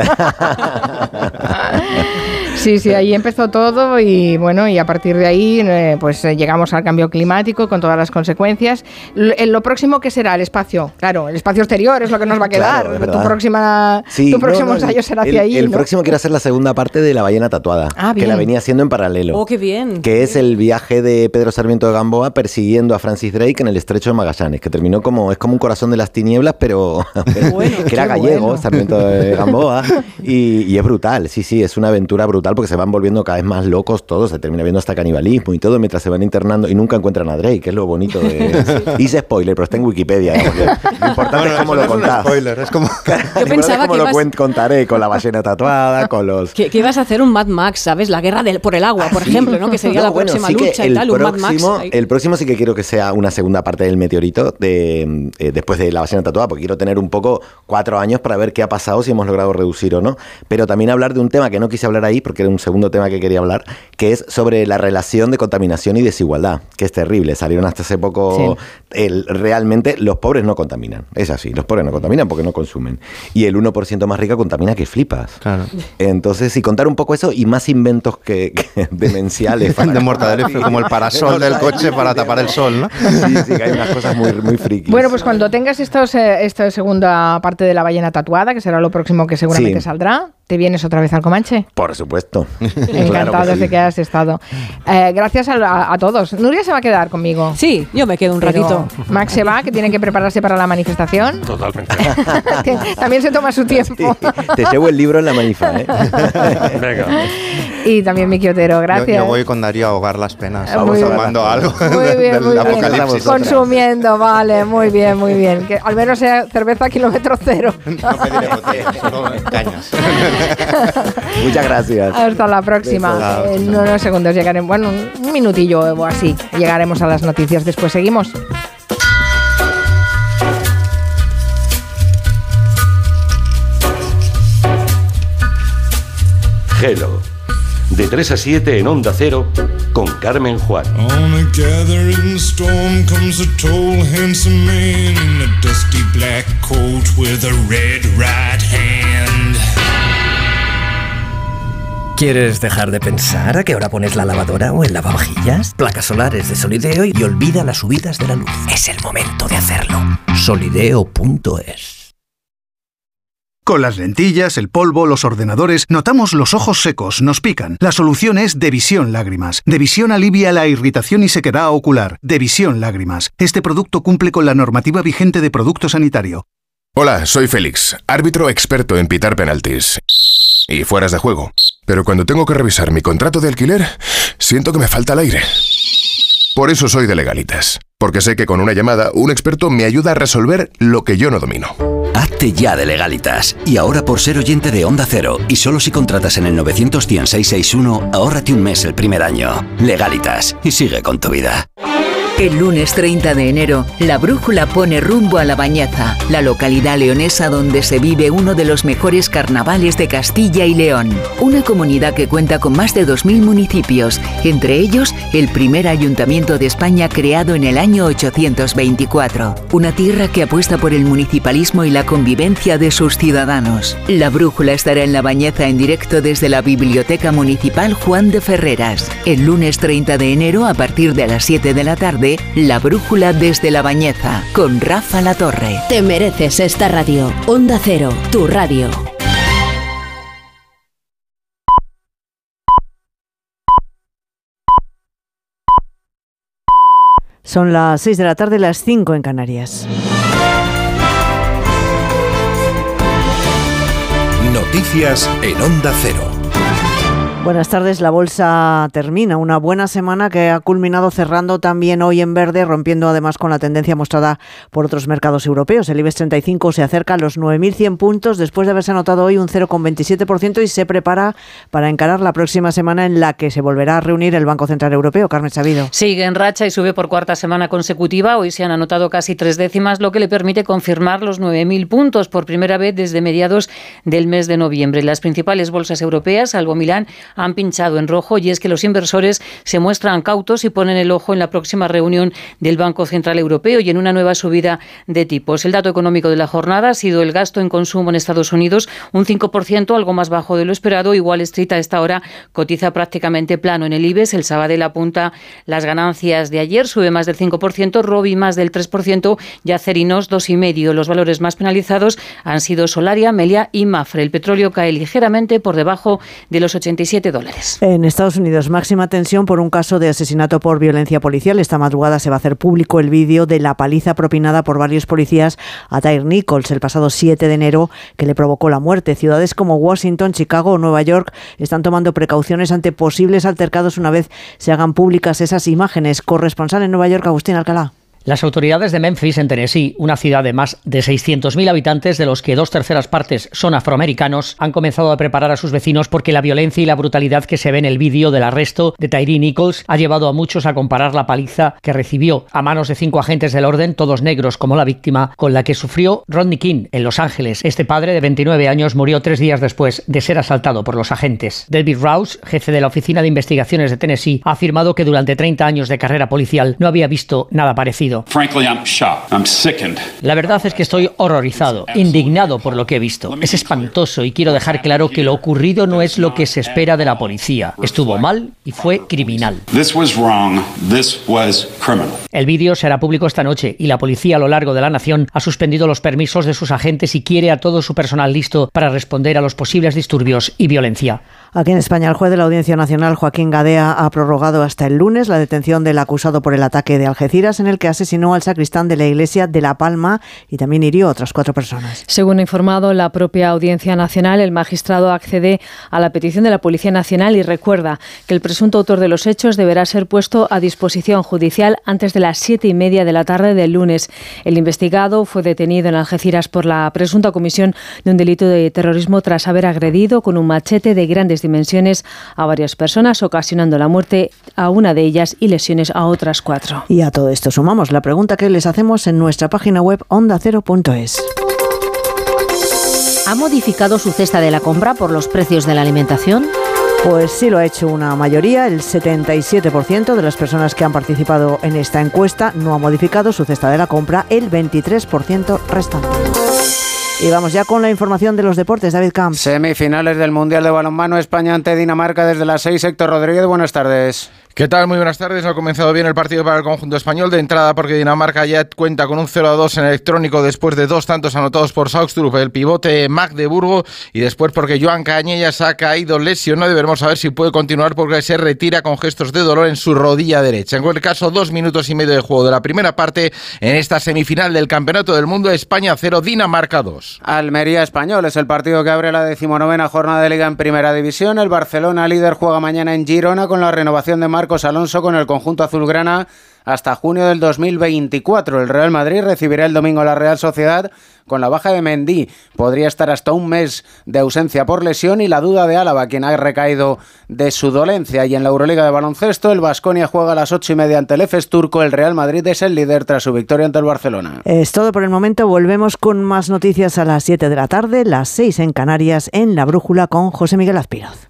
Sí, sí, ahí empezó todo y bueno, y a partir de ahí eh, pues eh, llegamos al cambio climático con todas las consecuencias. L- en lo próximo que será el espacio, claro, el espacio exterior es lo que nos va a quedar. Claro, tu próxima, Sí, tu no, próximo no, ensayo será el, hacia ahí. El ¿no? próximo quiero hacer la segunda parte de La ballena tatuada, Ah, que la venía haciendo en paralelo. Oh, qué bien. Que es el viaje de Pedro Sarmiento de Gamboa persiguiendo a Francis Drake en el estrecho de Magallanes, que terminó como, es como un corazón de las tinieblas, pero [LAUGHS] que era gallego, bueno. Sarmiento de Gamboa, y, y es brutal, sí, sí, es una aventura brutal porque se van volviendo cada vez más locos todos, se termina viendo hasta canibalismo y todo mientras se van internando y nunca encuentran a Drake, que es lo bonito de... [LAUGHS] Hice spoiler, pero está en Wikipedia. Porque lo importante es cómo lo contás. spoiler, es como... [LAUGHS] Yo pensaba cómo que lo ibas- contaré con la ballena tatuada, con los... Que, que ibas a hacer un Mad Max, ¿sabes? La guerra del, por el agua, por Sí. ejemplo, ¿no? Que sería No, la bueno, próxima sí lucha y el tal, un Mad Max. próximo- ahí. El próximo sí que quiero que sea una segunda parte del meteorito de, eh, después de la ballena tatuada, porque quiero tener un poco cuatro años para ver qué ha pasado, si hemos logrado reducir o no. Pero también hablar de un tema que no quise hablar ahí, porque era un segundo tema que quería hablar, que es sobre la relación de contaminación y desigualdad, que es terrible. Salieron hasta hace poco, el, realmente los pobres no contaminan. Es así, los pobres no contaminan porque no consumen. Y el 1% más rico contamina que flipas. Entonces, y contar un poco eso y más inventos que, que [LAUGHS] demenciales. [LAUGHS] para- De Mortadelo [LAUGHS] como el parasol del coche para tapar el sol, ¿no? Sí, sí, que hay unas cosas muy, muy frikis. Bueno, pues cuando tengas estos, eh, esta segunda parte de la ballena tatuada, que será lo próximo que seguramente Sí. saldrá, ¿te vienes otra vez al Comanche? Por supuesto. [LAUGHS] Encantados de que hayas estado. Eh, gracias a, a- a todos. Nuria se va a quedar conmigo. Sí, yo me quedo un Pero ratito. Max se va, que tiene que prepararse para la manifestación. Totalmente. Que [LAUGHS] También se toma su tiempo. Te llevo el libro en la manifa, ¿eh? [LAUGHS] Venga. Y también Miki Otero, gracias. yo voy con Darío a ahogar las penas. Muy Vamos bien. tomando algo Muy de- bien, del muy apocalipsis. Consumiendo, vale, muy bien, muy bien. Que al menos sea cerveza kilómetro cero. Cañas. Muchas gracias. Hasta la próxima. En unos segundos llegaremos, bueno, un- un minutillo o así, llegaremos a las noticias. Después seguimos. Hello. De 3 a 7 en Onda Cero con Carmen Juan. On a gathering storm comes a tall, handsome man in a dusty black coat with a red right hand. ¿Quieres dejar de pensar a qué hora pones la lavadora o el lavavajillas? Placas solares de Solideo y olvida las subidas de la luz. Es el momento de hacerlo. Solideo.es Con las lentillas, el polvo, los ordenadores, notamos los ojos secos, nos pican. La solución es Devisión Lágrimas. Devisión alivia la irritación y sequedad ocular. Devisión Lágrimas. Este producto cumple con la normativa vigente de producto sanitario. Hola, soy Félix, árbitro experto en pitar penaltis y fueras de juego. Pero cuando tengo que revisar mi contrato de alquiler, siento que me falta el aire. Por eso soy de legalitas, porque sé que con una llamada un experto me ayuda a resolver lo que yo no domino. Hazte ya de legalitas. Y ahora por ser oyente de Onda Cero, y solo si contratas en el 91661, ahórrate un mes el primer año. Legalitas, y sigue con tu vida. El lunes 30 de enero, la brújula pone rumbo a La Bañeza, la localidad leonesa donde se vive uno de los mejores carnavales de Castilla y León. Una comunidad que cuenta con más de 2.000 municipios, entre ellos el primer ayuntamiento de España creado en el año 824. Una tierra que apuesta por el municipalismo y la convivencia de sus ciudadanos. La brújula estará en La Bañeza en directo desde la Biblioteca Municipal Juan de Ferreras. El lunes 30 de enero, a partir de las 7 de la tarde, La Brújula desde La Bañeza, con Rafa La Torre. Te mereces esta radio. Onda Cero, tu radio. Son las 6 de la tarde, las 5 en Canarias. Noticias en Onda Cero. Buenas tardes. La bolsa termina una buena semana que ha culminado cerrando también hoy en verde, rompiendo además con la tendencia mostrada por otros mercados europeos. El IBEX 35 se acerca a los 9.100 puntos después de haberse anotado hoy un 0,27% y se prepara para encarar la próxima semana en la que se volverá a reunir el Banco Central Europeo. Carmen Sabido. Sigue en racha y sube por cuarta semana consecutiva. Hoy se han anotado casi tres décimas, lo que le permite confirmar los 9.000 puntos por primera vez desde mediados del mes de noviembre. Las principales bolsas europeas, salvo Milán, han pinchado en rojo y es que los inversores se muestran cautos y ponen el ojo en la próxima reunión del Banco Central Europeo y en una nueva subida de tipos. El dato económico de la jornada ha sido el gasto en consumo en Estados Unidos, un 5%, algo más bajo de lo esperado. Wall Street a esta hora cotiza prácticamente plano en el IBEX. El Sabadell apunta las ganancias de ayer, sube más del 5%, Robi más del 3% y Acerinos 2,5%. Los valores más penalizados han sido Solaria, Melia y Mafre. El petróleo cae ligeramente por debajo de los 87 dólares. En Estados Unidos, máxima tensión por un caso de asesinato por violencia policial. Esta madrugada se va a hacer público el vídeo de la paliza propinada por varios policías a Tyre Nichols el pasado 7 de enero que le provocó la muerte. Ciudades como Washington, Chicago o Nueva York están tomando precauciones ante posibles altercados una vez se hagan públicas esas imágenes. Corresponsal en Nueva York, Agustín Alcalá. Las autoridades de Memphis, en Tennessee, una ciudad de más de 600.000 habitantes, de los que dos terceras partes son afroamericanos, han comenzado a preparar a sus vecinos porque la violencia y la brutalidad que se ve en el vídeo del arresto de Tyree Nichols ha llevado a muchos a comparar la paliza que recibió a manos de cinco agentes del orden, todos negros como la víctima, con la que sufrió Rodney King en Los Ángeles. Este padre de 29 años murió tres días después de ser asaltado por los agentes. David Rouse, jefe de la Oficina de Investigaciones de Tennessee, ha afirmado que durante 30 años de carrera policial no había visto nada parecido. La verdad es que estoy horrorizado, indignado por lo que he visto. Es espantoso y quiero dejar claro que lo ocurrido no es lo que se espera de la policía. Estuvo mal y fue criminal. El vídeo será público esta noche y la policía a lo largo de la nación ha suspendido los permisos de sus agentes y quiere a todo su personal listo para responder a los posibles disturbios y violencia. Aquí en España, el juez de la Audiencia Nacional, Joaquín Gadea, ha prorrogado hasta el lunes la detención del acusado por el ataque de Algeciras, en el que asesinó al sacristán de la iglesia de La Palma y también hirió a otras cuatro personas. Según ha informado la propia Audiencia Nacional, el magistrado accede a la petición de la Policía Nacional y recuerda que el presunto autor de los hechos deberá ser puesto a disposición judicial antes de las siete y media de la tarde del lunes. El investigado fue detenido en Algeciras por la presunta comisión de un delito de terrorismo tras haber agredido con un machete de grandes dimensiones a varias personas, ocasionando la muerte a una de ellas y lesiones a otras cuatro. Y a todo esto sumamos la pregunta que les hacemos en nuestra página web ondacero.es. ¿Ha modificado su cesta de la compra por los precios de la alimentación? Pues sí lo ha hecho una mayoría, el 77% de las personas que han participado en esta encuesta no ha modificado su cesta de la compra, el 23% restante. Y vamos ya con la información de los deportes, David Camps. Semifinales del Mundial de Balonmano España ante Dinamarca desde las 6. Héctor Rodríguez, buenas tardes. ¿Qué tal? Muy buenas tardes. Ha comenzado bien el partido para el conjunto español. De entrada porque Dinamarca ya cuenta con un 0 a 2 en electrónico después de dos tantos anotados por Saugstrup, el pivote Magdeburgo, y después porque Joan Cañellas ha caído lesionado a ver si puede continuar porque se retira con gestos de dolor en su rodilla derecha. En cualquier caso, dos minutos y medio de juego de la primera parte en esta semifinal del Campeonato del Mundo. España 0, Dinamarca 2. Almería Español es el partido que abre la decimonovena jornada de Liga en Primera División. El Barcelona líder juega mañana en Girona con la renovación de Alonso con el conjunto azulgrana hasta junio del 2024. El Real Madrid recibirá el domingo a la Real Sociedad con la baja de Mendy. Podría estar hasta un mes de ausencia por lesión y la duda de Álava, quien ha recaído de su dolencia. Y en la Euroliga de baloncesto, el Vasconia juega a las ocho y media ante el EFES turco. El Real Madrid es el líder tras su victoria ante el Barcelona. Es todo por el momento. Volvemos con más noticias a las 7 de la tarde, las 6 en Canarias, en La Brújula con José Miguel Azpiroz.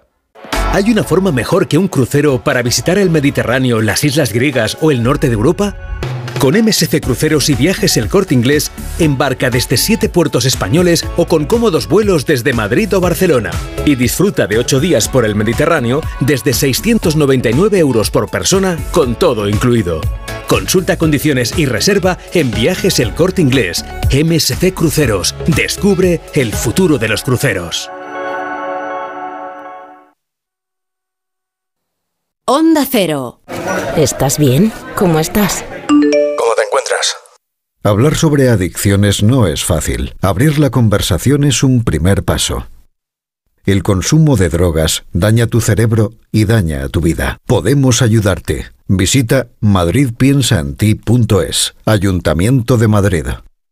¿Hay una forma mejor que un crucero para visitar el Mediterráneo, las islas griegas o el norte de Europa? Con MSC Cruceros y Viajes El Corte Inglés, embarca desde siete puertos españoles o con cómodos vuelos desde Madrid o Barcelona. Y disfruta de ocho días por el Mediterráneo desde 699 euros por persona, con todo incluido. Consulta condiciones y reserva en Viajes El Corte Inglés. MSC Cruceros. Descubre el futuro de los cruceros. Onda Cero. ¿Estás bien? ¿Cómo estás? ¿Cómo te encuentras? Hablar sobre adicciones no es fácil. Abrir la conversación es un primer paso. El consumo de drogas daña tu cerebro y daña a tu vida. Podemos ayudarte. Visita madridpiensaenti.es. Ayuntamiento de Madrid.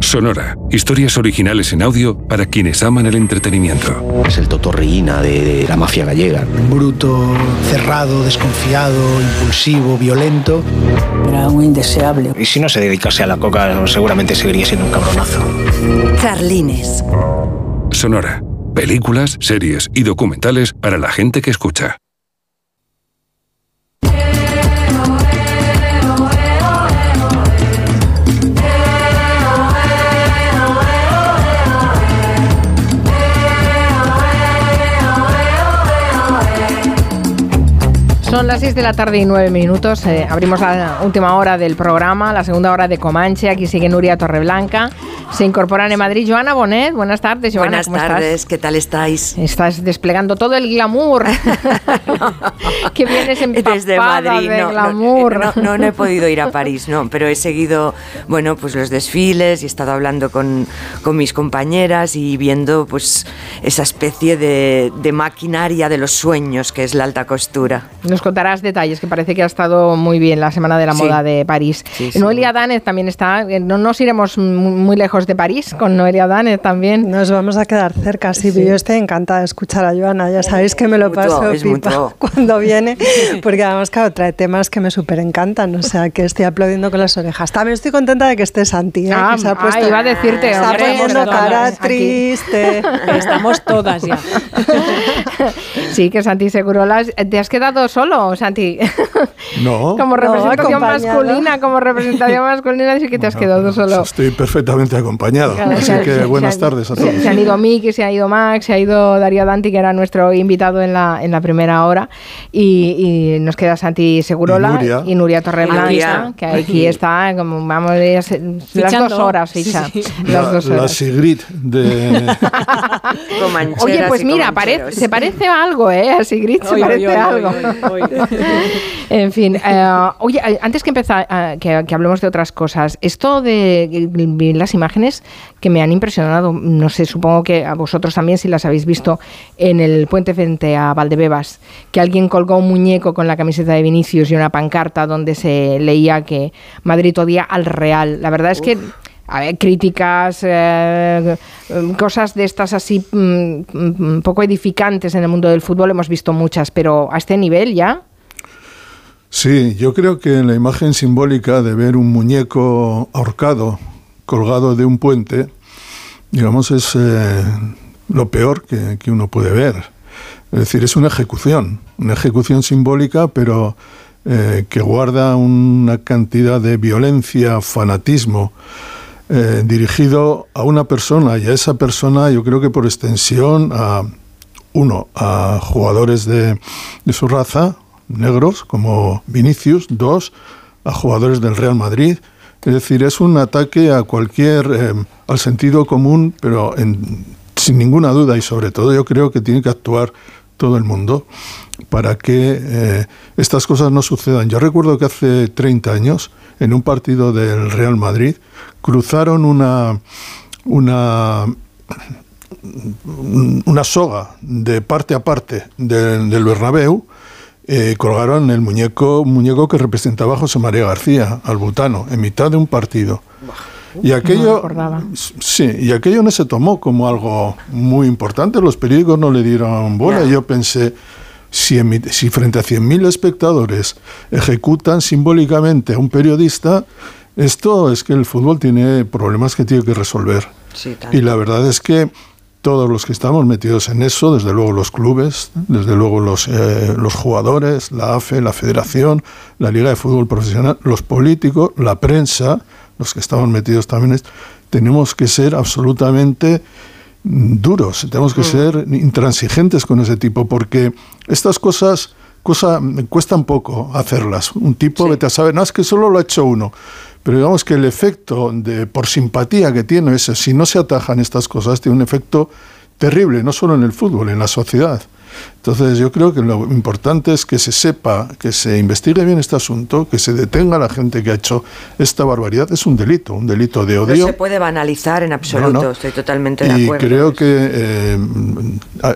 Sonora. Historias originales en audio para quienes aman el entretenimiento. Es el totorreína de, de la mafia gallega. Bruto, cerrado, desconfiado, impulsivo, violento. Era un indeseable. Y si no se dedicase a la coca, seguramente seguiría siendo un cabronazo. Carlines. Sonora. Películas, series y documentales para la gente que escucha. Son las 6 de la tarde y 9 minutos. Eh, abrimos la última hora del programa, la segunda hora de Comanche. Aquí sigue Nuria Torreblanca. Se incorporan en Madrid Joana Bonet. Buenas tardes, Joana. Buenas tardes, ¿qué tal estáis? Estás desplegando todo el glamour. [LAUGHS] [LAUGHS] que vienes empapada Desde Madrid, de no, glamour. No, no, no he podido ir a París, no, pero he seguido, bueno, pues los desfiles y he estado hablando con, con mis compañeras y viendo pues esa especie de, de maquinaria de los sueños que es la alta costura. Nos contarás detalles, que parece que ha estado muy bien la Semana de la Sí. Moda de París. Sí, sí. Noelia Danez también está. eh, No nos iremos muy lejos de París con Noelia Danez también. Nos vamos a quedar cerca, sí, yo estoy encantada de escuchar a Joana, ya sabéis que me lo paso es pipa mutuo. [LAUGHS] cuando viene, [LAUGHS] porque además, claro, trae temas que me súper encantan, o sea, que estoy aplaudiendo con las orejas. También estoy contenta de que esté Santi, ¿eh? Ah, que se ha ah, puesto, iba a decirte, se está hombre, poniendo perdona, cara aquí. triste. [LAUGHS] Estamos todas ya. Sí, que Santi Segurolas. ¿Te has quedado solo, Santi? No. como representación masculina, como representación masculina, sí que te has quedado solo. Estoy perfectamente acompañado. Claro, Así claro, que se- buenas se- tardes a se- todos. Se han ido Miki, se ha ido Max, se ha ido Darío Danti, que era nuestro invitado en la, en la primera hora. Y, y nos queda Santi Segurola Y Nuria. Torreblanca, Nuria. que aquí está, como vamos, se- las Fichando. dos horas, Sí, ficha. sí. Las La, dos la horas. Sigrid de... [LAUGHS] Oye, pues y mira, se parece a algo, ¿eh? A Sigrid se Oy, parece oy, a oy, algo. oy, oy. [LAUGHS] en fin, eh, oye, eh, antes que empezar, eh, que, que hablemos de otras cosas, esto de vi las imágenes que me han impresionado, no sé, supongo que a vosotros también si las habéis visto en el puente frente a Valdebebas, que alguien colgó un muñeco con la camiseta de Vinicius y una pancarta donde se leía que Madrid odia al Real. La verdad es que a ver, críticas, eh, cosas de estas así mm, poco edificantes en el mundo del fútbol hemos visto muchas, pero a este nivel ya. Sí, yo creo que la imagen simbólica de ver un muñeco ahorcado colgado de un puente, digamos, es eh, lo peor que, uno puede ver. Es decir, es una ejecución, una ejecución simbólica, pero eh, que guarda una cantidad de violencia, fanatismo, eh, dirigido a una persona y a esa persona yo creo que por extensión a uno, a jugadores de, de su raza, negros, como Vinicius, dos, a jugadores del Real Madrid. Es decir, es un ataque a cualquier, eh, al sentido común, pero en- sin ninguna duda y sobre todo yo creo que tiene que actuar todo el mundo para que eh, estas cosas no sucedan. Yo recuerdo que hace 30 años, en un partido del Real Madrid, cruzaron una, una una soga de parte a parte del, del Bernabéu, eh, colgaron el muñeco, un muñeco que representaba a José María García, al butano, en mitad de un partido. Y No aquello, acordaba. sí, y aquello no se tomó como algo muy importante. Los periódicos no le dieron bola. Yo pensé, si, en mi- si frente a 100.000 espectadores ejecutan simbólicamente a un periodista, esto es que el fútbol tiene problemas que tiene que resolver. Sí. Y la verdad es que todos los que estamos metidos en eso, desde luego los clubes, desde luego los, eh, los jugadores, la AFE, la Federación, la Liga de Fútbol Profesional, los políticos, la prensa, los que estamos metidos también, es- tenemos que ser absolutamente mm, duros, tenemos que ser intransigentes con ese tipo, porque estas cosas cosa, cuestan poco hacerlas. Un tipo, vete a saber, no, es que solo lo ha hecho uno. Pero digamos que el efecto de por simpatía que tiene ese, si no se atajan estas cosas, tiene un efecto terrible, no solo en el fútbol, en la sociedad. Entonces yo creo que lo importante es que se sepa, que se investigue bien este asunto, que se detenga a la gente que ha hecho esta barbaridad. Es un delito, un delito de odio. No se puede banalizar en absoluto, estoy totalmente de acuerdo. Y creo que eh,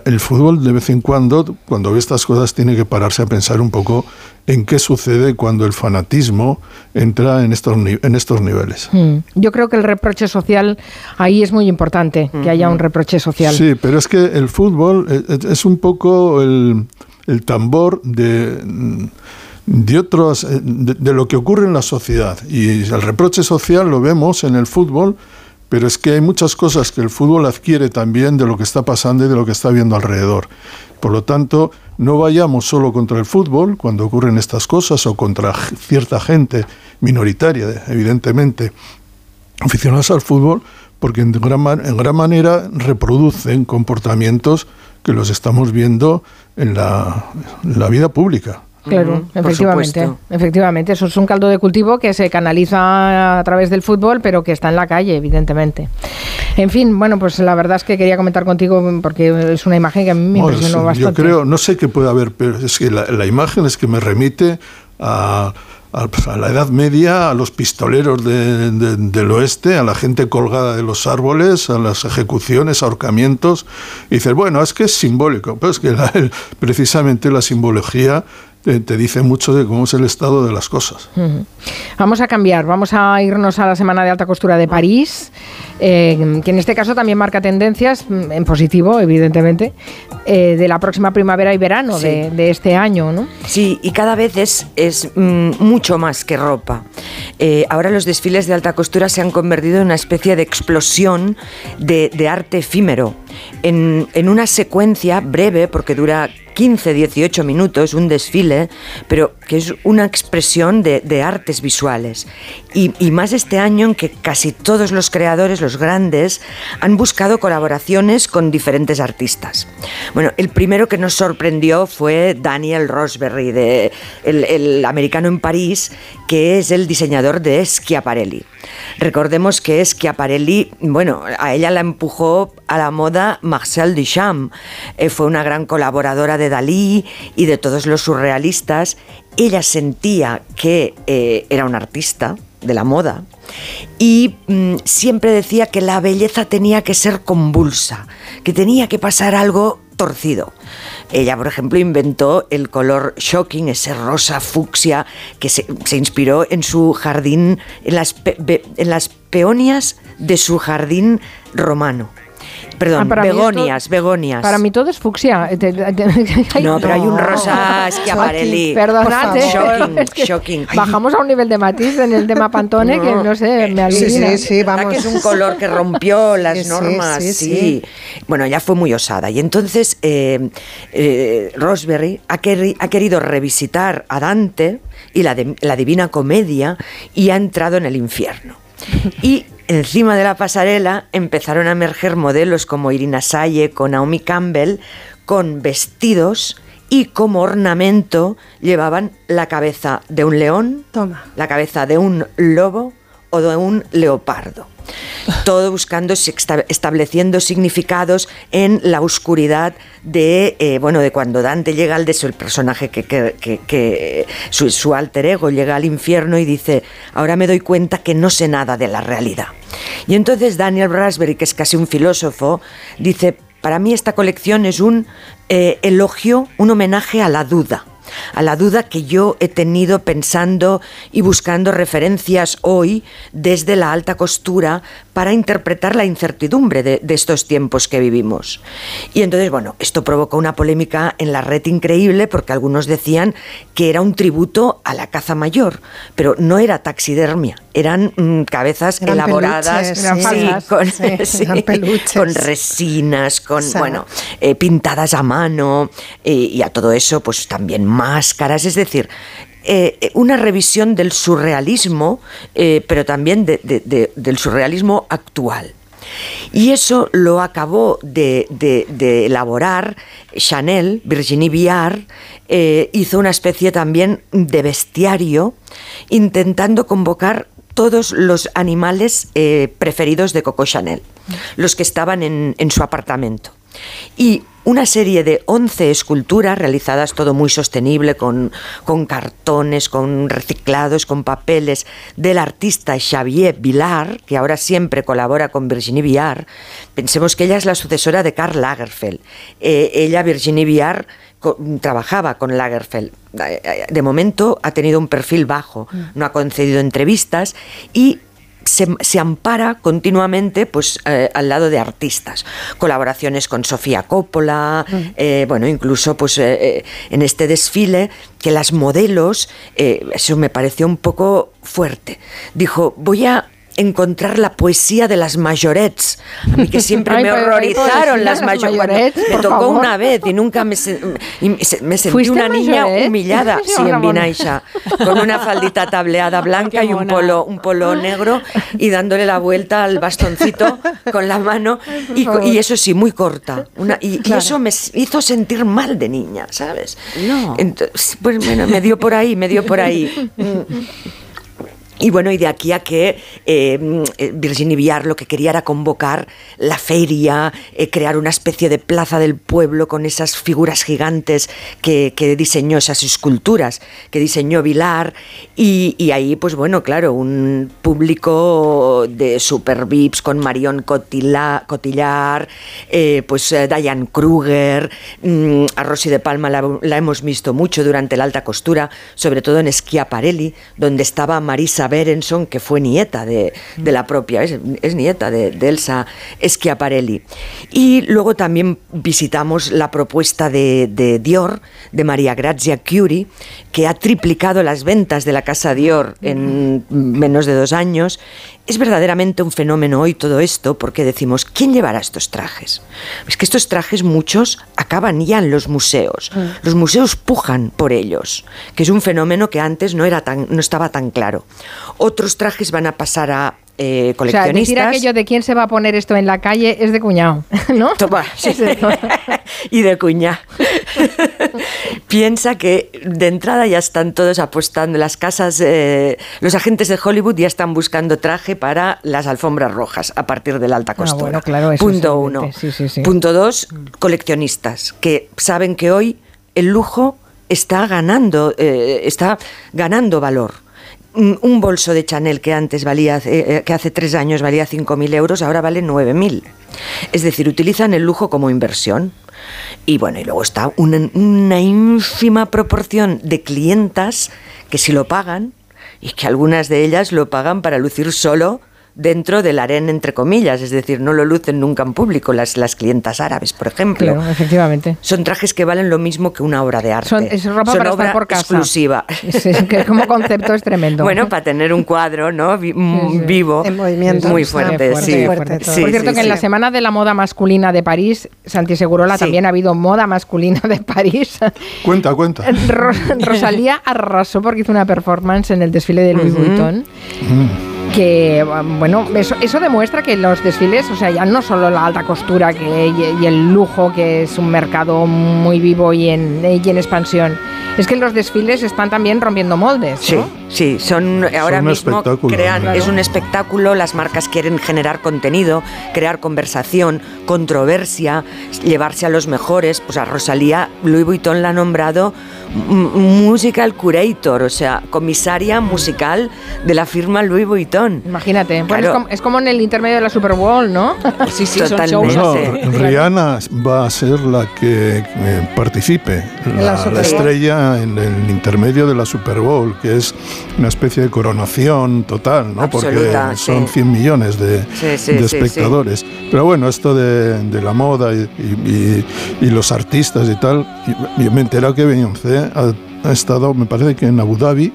el fútbol de vez en cuando, cuando ve estas cosas, tiene que pararse a pensar un poco en qué sucede cuando el fanatismo entra en estos, en estos niveles. Hmm. Yo creo que el reproche social ahí es muy importante, que haya un reproche social. Sí, pero es que el fútbol es, un poco el, tambor de de otros de, lo que ocurre en la sociedad. Y el reproche social lo vemos en el fútbol pero es que hay muchas cosas que el fútbol adquiere también de lo que está pasando y de lo que está viendo alrededor. Por lo tanto no vayamos solo contra el fútbol cuando ocurren estas cosas o contra cierta gente minoritaria, evidentemente, aficionados al fútbol, porque en gran, en gran manera reproducen comportamientos que los estamos viendo en la, la vida pública. Claro, efectivamente, efectivamente. Eso es un caldo de cultivo que se canaliza a través del fútbol, pero que está en la calle, evidentemente. En fin, bueno, pues la verdad es que quería comentar contigo porque es una imagen que a mí me impresionó bastante. Yo creo, no sé qué puede haber, pero es que la, imagen es que me remite a, la Edad Media, a los pistoleros del oeste, a la gente colgada de los árboles, a las ejecuciones, ahorcamientos. Y dices, bueno, es que es simbólico, pero es que precisamente la simbología te, dice mucho de cómo es el estado de las cosas. Vamos a cambiar, vamos a irnos a la Semana de Alta Costura de París, eh, que en este caso también marca tendencias, mm, en positivo, evidentemente, eh, de la próxima primavera y verano de, este año, ¿no? Sí, y cada vez es, es mm, mucho más que ropa. Eh, ahora los desfiles de alta costura se han convertido en una especie de explosión de, de arte efímero, en, en una secuencia breve, porque dura 15, 18 minutos, un desfile, pero que es una expresión de, artes visuales. Y, y, más este año en que casi todos los creadores, los grandes, han buscado colaboraciones con diferentes artistas. Bueno, el primero que nos sorprendió fue Daniel Rosberry, de, el, el americano en París, que es el diseñador de Schiaparelli. Recordemos que Schiaparelli, bueno, a ella la empujó a la moda Marcel Duchamp. Eh, fue una gran colaboradora de Dalí y de todos los surrealistas. Ella sentía que eh, era un artista de la moda y mm, siempre decía que la belleza tenía que ser convulsa, que tenía que pasar algo torcido. Ella, por ejemplo, inventó el color shocking, ese rosa fucsia, que se, inspiró en su jardín, en las, en las peonias de su jardín romano. Perdón, ah, begonias, begonias. Para mí todo es fucsia. [LAUGHS] no, pero hay un rosa Schiaparelli. Perdónate. Shocking, [LAUGHS] shocking. Bajamos a un nivel de matiz en el tema Pantone que no sé, me alivia. Sí, sí, sí, vamos. que es un [LAUGHS] color que rompió las normas, sí, Bueno, ya fue muy osada. Y entonces eh, eh, Rosberry ha, ha, querido revisitar a Dante y la, la Divina Comedia y ha entrado en el infierno. Y Encima de la pasarela empezaron a emerger modelos como Irina Saye, con Naomi Campbell, con vestidos y como ornamento llevaban la cabeza de un león, la cabeza de un lobo o de un leopardo todo buscando, estableciendo significados en la oscuridad de, eh, bueno, de cuando Dante llega al el personaje que, que, su, alter ego llega al infierno y dice, ahora me doy cuenta que no sé nada de la realidad. Y entonces Daniel Raspberry, que es casi un filósofo, dice, para mí esta colección es un eh, elogio, un homenaje a la duda a la duda que yo he tenido pensando y buscando referencias hoy desde la alta costura para interpretar la incertidumbre de, estos tiempos que vivimos. Y entonces, bueno, esto provocó una polémica en la red increíble porque algunos decían que era un tributo a la caza mayor, pero no era taxidermia, eran mm, cabezas elaboradas con, resinas, con, bueno, eh, pintadas a mano eh, y a todo eso, pues también máscaras, es decir, eh, una revisión del surrealismo, eh, pero también del surrealismo actual. Y eso lo acabó de, elaborar Chanel, Virginie Viard, eh, hizo una especie también de bestiario, intentando convocar todos los animales preferidos de Coco Chanel, los que estaban en, en su apartamento. Y una serie de 11 esculturas realizadas todo muy sostenible con, con cartones, con reciclados, con papeles del artista Xavier Villar, que ahora siempre colabora con Virginie Viard. Pensemos que ella es la sucesora de Karl Lagerfeld. Eh, ella, Virginie Viard, trabajaba con Lagerfeld. De momento ha tenido un perfil bajo, no ha concedido entrevistas y se, ampara continuamente pues, eh, al lado de artistas. Colaboraciones con Sofía Coppola, eh, bueno, incluso pues, eh, en este desfile que las modelos, eso me pareció un poco fuerte. Dijo, voy a encontrar la poesía de las mayorets. A mí que siempre [LAUGHS] me horrorizaron las, mayorets. Me tocó una vez y nunca me, me sentí una niña humillada, [LAUGHS] sí, en Vinaisha, con una faldita tableada [LAUGHS] blanca y un polo, un polo negro y dándole la vuelta al bastoncito con la mano y, eso sí, muy corta. Una, y, eso me hizo sentir mal de niña, ¿sabes? No. Entonces, pues bueno, me dio por ahí, me dio por ahí. Y bueno, y de aquí a que eh, eh, Virginie Villar lo que quería era convocar la feria, eh, crear una especie de plaza del pueblo con esas figuras gigantes que, diseñó, esas esculturas que diseñó Vilar. Y, ahí, pues bueno, claro, un público de super vips con Marion Cotillar, pues Diane Kruger, mm, a Rosy de Palma la, la, hemos visto mucho durante la alta costura, sobre todo en Schiaparelli, donde estaba Marisa Berenson, que fue nieta de, la propia, es, nieta de, Elsa Schiaparelli. Y luego también visitamos la propuesta de, Dior, de María Grazia Curie, que ha triplicado las ventas de la casa Dior en menos de dos años. Es verdaderamente un fenómeno hoy todo esto porque decimos, ¿quién llevará estos trajes? Es que estos trajes muchos acaban ya en los museos. Los museos pujan por ellos, que es un fenómeno que antes no, era tan, no estaba tan claro. Otros trajes van a pasar a eh, coleccionistas. O sea, decir aquello de quién se va a poner esto en la calle es de cuñado, [LAUGHS] ¿no? Toma, [LAUGHS] sí. [LAUGHS] y de cuñado. Piensa que de entrada ya están todos apostando, las casas, eh, los agentes de Hollywood ya están buscando traje para las alfombras rojas a partir de la alta ah, costura. claro, Punto uno. Punto dos, coleccionistas que saben que hoy el lujo está ganando, eh, está ganando valor un bolso de Chanel que antes valía, eh, eh, que hace tres años valía 5.000 euros, ahora vale 9.000. Es decir, utilizan el lujo como inversión. Y bueno, y luego está una, una ínfima proporción de clientas que si lo pagan, y que algunas de ellas lo pagan para lucir solo dentro del harén, entre comillas, es decir, no lo lucen nunca en público, las, las clientas árabes, por ejemplo. Claro, efectivamente. Son trajes que valen lo mismo que una obra de arte. Son, es ropa para estar por casa. exclusiva. que como concepto es tremendo. Bueno, para tener un cuadro ¿no? Mm, vivo, en movimiento. muy fuerte. sí. por cierto, que en la Semana de la Moda Masculina de París, Santi Segurola, también ha habido moda masculina de París. Cuenta, cuenta. Rosalía arrasó porque hizo una performance en el desfile de Louis Vuitton. Mm que bueno, eso, eso, demuestra que los desfiles, o sea, ya no solo la alta costura que, y, el lujo, que es un mercado muy vivo y en, y en expansión, es que los desfiles están también rompiendo moldes. Sí, sí, son ahora mismo crean, es un espectáculo, las marcas quieren generar contenido, crear conversación, controversia, llevarse a los mejores, pues a Rosalía Louis Vuitton la ha nombrado musical curator, o sea, comisaria musical de la firma Louis Vuitton. Imagínate, es, como, en el intermedio de la Super Bowl, ¿no? [LAUGHS] sí, sí, totalmente. Rihanna va a ser la que eh, participe, la, estrella en el intermedio de la Super Bowl, que es una especie de coronación total, ¿no? Porque son 100 millones de, espectadores. Pero bueno, esto de, la moda y, los artistas y tal, y, me he enterado que Beyoncé ha, estado, me parece que en Abu Dhabi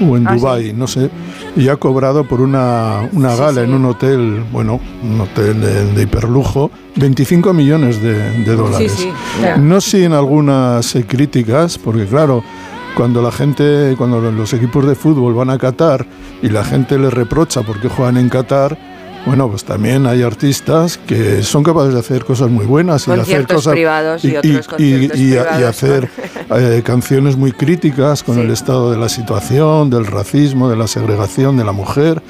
o en ah, Dubai, no sé, y ha cobrado por una, una gala en un hotel, bueno, un hotel de, hiperlujo, 25 millones de, dólares. No sin algunas eh, críticas, porque claro, cuando la gente, cuando los equipos de fútbol van a Qatar y la gente les reprocha porque juegan en Qatar, bueno, pues también hay artistas que son capaces de hacer cosas muy buenas y hacer cosas privados y, y, hacer eh, canciones muy críticas con el estado de la situación, del racismo, de la segregación de la mujer.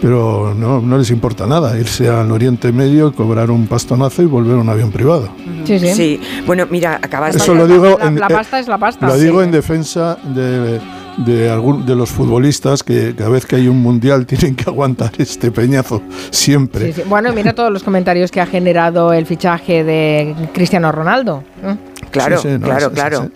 pero no, no les importa nada irse al Oriente Medio, cobrar un pastonazo y volver a un avión privado. Sí, sí. Sí, bueno, mira, acabas Eso de... lo digo La, en- la eh, pasta es la pasta. Lo Sí. digo en defensa de, de, algún, de los futbolistas que cada vez que hay un mundial [LAUGHS] tienen que aguantar este peñazo siempre. Sí, sí. Bueno, mira todos los comentarios que ha generado el fichaje de Cristiano Ronaldo. ¿eh? Claro, Sí, sí, no, claro, claro.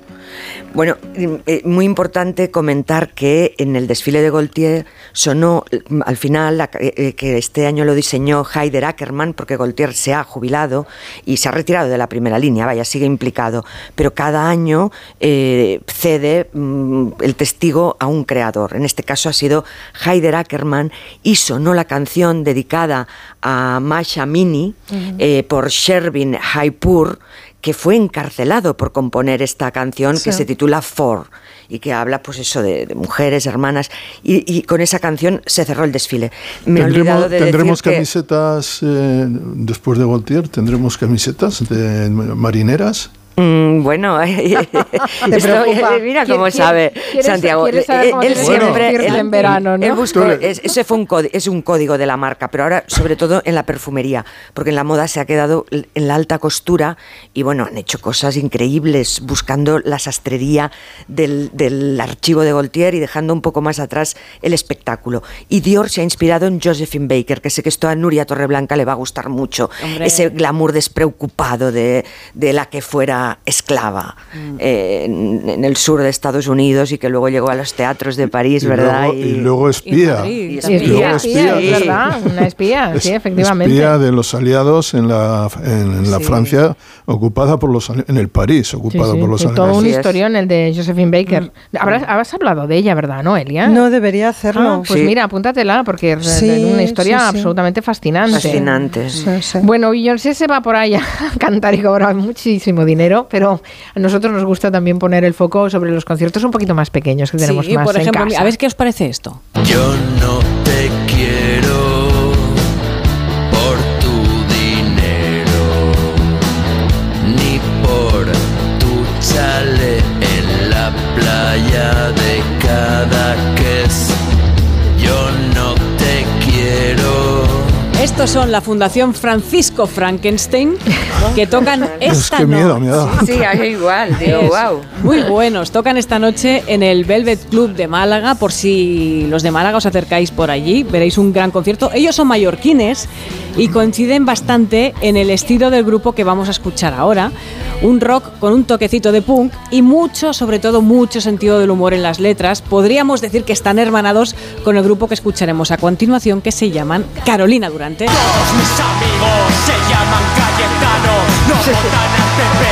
Bueno, eh, muy importante comentar que en el desfile de Gaultier sonó eh, al final la- eh, que este año lo diseñó Heider Ackermann porque Gaultier se ha jubilado y se ha retirado de la primera línea, vaya, sigue implicado, pero cada año eh, cede mm, el testigo a un creador. En este caso ha sido Heider Ackermann y sonó la canción dedicada a Masha Mini eh, por Shervin Jaipur, que fue encarcelado por componer esta canción que se titula For y que habla pues eso de, de mujeres, hermanas y, y con esa canción se cerró el desfile. Me he olvidado Tendremos, de tendremos decir que- camisetas, eh, después de Gaultier, tendremos camisetas de marineras. Mm, bueno, [LAUGHS] esto- preocupa? mira ¿Quiere- cómo sabe quieres- Santiago. quieres saber Él- cómo siempre él- en verano, ¿no? él buscó- es- ese fue un código, es un código de la marca, pero ahora sobre todo en la perfumería, porque en la moda se ha quedado en la alta costura y bueno, han hecho cosas increíbles buscando la sastrería del, del archivo de Gaultier y dejando un poco más atrás el espectáculo. Y Dior se ha inspirado en Josephine Baker, que sé que esto a Nuria Torreblanca le va a gustar mucho, Hombre. ese glamour despreocupado de, de la que fuera esclava eh, en, en el sur de Estados Unidos y que luego llegó a los teatros de París, Y ¿verdad? luego- y luego espía. Y Y espía, espía, luego espía, espía, es sí. verdad, una espía, sí, efectivamente. Espía de los aliados en la, en la Sí. Francia ocupada por los en el París ocupada sí, por los sí, todo un historión el de Josephine Baker. Mm. Habrás, habrás hablado de ella, ¿verdad, no, Elia? No debería hacerlo. Ah, pues Sí. mira, apúntatela, porque es Sí, una historia sí, sí. absolutamente fascinante. Fascinante. Sí, sí. Bueno, Beyoncé se va por ahí a [LAUGHS] cantar y cobrar muchísimo dinero, pero a nosotros nos gusta también poner el foco sobre los conciertos un poquito más pequeños que tenemos Sí, más por en ejemplo, casa. a ver qué os parece esto. Yo no te quiero por tu dinero, ni por tu chale en la playa de Cadaqués. Yo Estos son la Fundación Francisco Frankenstein que tocan [LAUGHS] esta qué miedo noche. ha dado. Sí, mí igual, digo, wow. Muy buenos. Tocan esta noche en el Velvet Club de Málaga. Por si los de Málaga os acercáis por allí, veréis un gran concierto. Ellos son mallorquines y coinciden bastante en el estilo del grupo que vamos a escuchar ahora. Un rock con un toquecito de punk y mucho, sobre todo mucho sentido del humor en las letras. Podríamos decir que están hermanados con el grupo que escucharemos a continuación, que se llaman Carolina Durante. Todos mis amigos se llaman Cayetano, no votan al PP,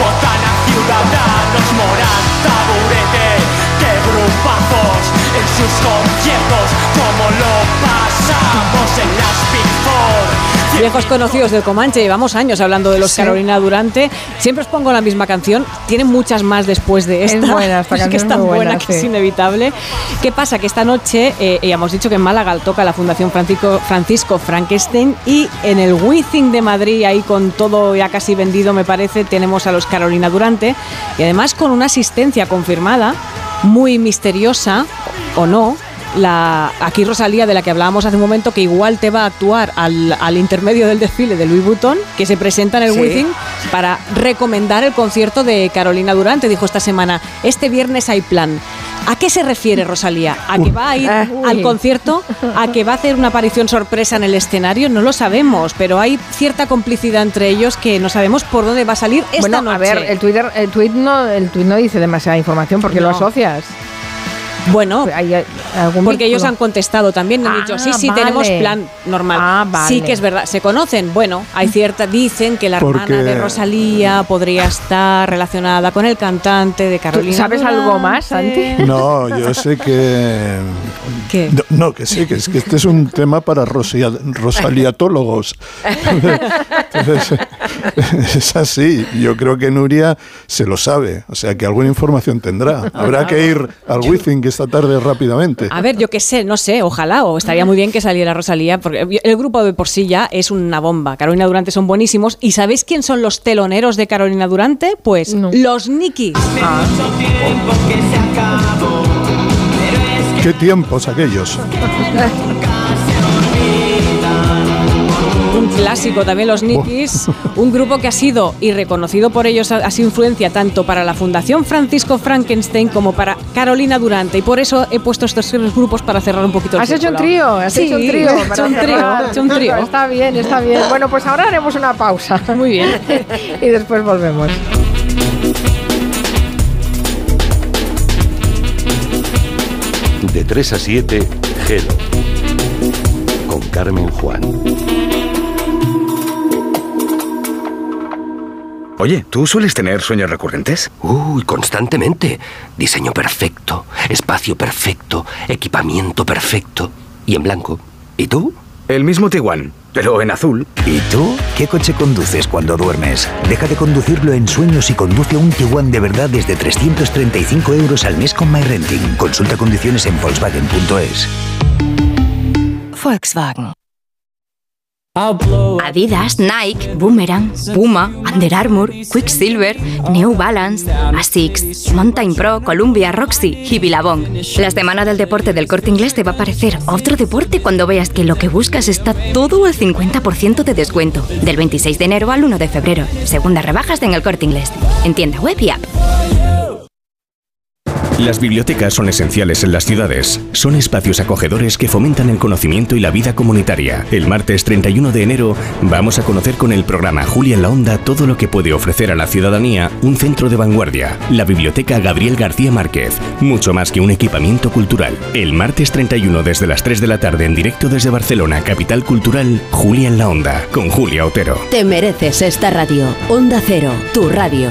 votan a Ciudadanos, Morán, Taburete, que grupazos en sus conciertos, como lo pasamos en las Big Four. Viejos conocidos del Comanche, llevamos años hablando de los Carolina Durante. Siempre os pongo la misma canción, tienen muchas más después de Es esta. buena, [LAUGHS] esta Es que es tan buena, que es inevitable. ¿Qué pasa? Que esta noche, eh, ya hemos dicho que en Málaga toca la Fundación Francisco, Francisco Frankenstein y en el Wizzing de Madrid, ahí con todo ya casi vendido, me parece, tenemos a los Carolina Durante y además con una asistencia confirmada, muy misteriosa o no, la, aquí Rosalía, de la que hablábamos hace un momento, que igual te va a actuar al, al intermedio del desfile de Louis Vuitton, que se presenta en el Sí. Wizzing para recomendar el concierto de Carolina Durante. Dijo esta semana, este viernes hay plan. ¿A qué se refiere Rosalía? ¿A que va a ir Uy. al concierto? ¿A que va a hacer una aparición sorpresa en el escenario? No lo sabemos, pero hay cierta complicidad entre ellos que no sabemos por dónde va a salir esta bueno, noche. a ver, el Twitter, el tweet no, el tweet no dice demasiada información porque lo No. asocias. Bueno, ¿Hay algún Porque ellos han contestado también, han Ah, dicho, sí, sí, vale. tenemos plan normal. Ah, vale. Sí que es verdad, se conocen. Bueno, hay cierta, dicen que la hermana de Rosalía podría estar relacionada con el cantante de Carolina. sabes algo más. Santi? No, yo sé que. ¿Qué? No, que sí, que es que este es un tema para rosia- rosaliatólogos. Entonces, [LAUGHS] es así. Yo creo que Nuria se lo sabe. O sea, que alguna información tendrá. Habrá que ir al Esta tarde rápidamente. A ver, yo qué sé, no sé, ojalá, o estaría muy bien que saliera Rosalía, porque el grupo de por sí ya es una bomba. Carolina Durante son buenísimos. ¿Y sabéis quién son los teloneros de Carolina Durante? Pues los Nikis. ¿Qué tiempos aquellos? [LAUGHS] clásico también los Nikis, [LAUGHS] un grupo que ha sido y reconocido por ellos ha sido influencia tanto para la Fundación Francisco Frankenstein como para Carolina Durante y por eso he puesto estos tres grupos para cerrar un poquito el ¿Has hecho un trío? ¿Has Sí, hecho un trío? he hecho un trío, he hecho un trío. Está bien, está bien. Bueno, pues ahora haremos una pausa. Muy bien. [LAUGHS] y después volvemos. De 3 a 7, Gelo. Con Carmen Juan. Oye, ¿tú sueles tener sueños recurrentes? Uy, constantemente. Diseño perfecto, espacio perfecto, equipamiento perfecto. Y en blanco. ¿Y tú? El mismo Tiguan, pero en azul. ¿Y tú? ¿Qué coche conduces cuando duermes? Deja de conducirlo en sueños y conduce un Tiguan de verdad desde 335 euros al mes con MyRenting. Consulta condiciones en Volkswagen.es. Volkswagen. Adidas, Nike, Boomerang, Puma, Under Armour, Quicksilver, New Balance, Asics, Mountain Pro, Columbia, Roxy y Billabong. La semana del deporte del corte inglés te va a parecer otro deporte cuando veas que lo que buscas está todo al 50% de descuento. Del 26 de enero al 1 de febrero. Segundas rebajas en el corte inglés. En tienda web y app. Las bibliotecas son esenciales en las ciudades. Son espacios acogedores que fomentan el conocimiento y la vida comunitaria. El martes 31 de enero vamos a conocer con el programa Julia en la Onda todo lo que puede ofrecer a la ciudadanía un centro de vanguardia. La Biblioteca Gabriel García Márquez. Mucho más que un equipamiento cultural. El martes 31 desde las 3 de la tarde en directo desde Barcelona, capital cultural, Julia en la Onda, con Julia Otero. Te mereces esta radio. Onda Cero, tu radio.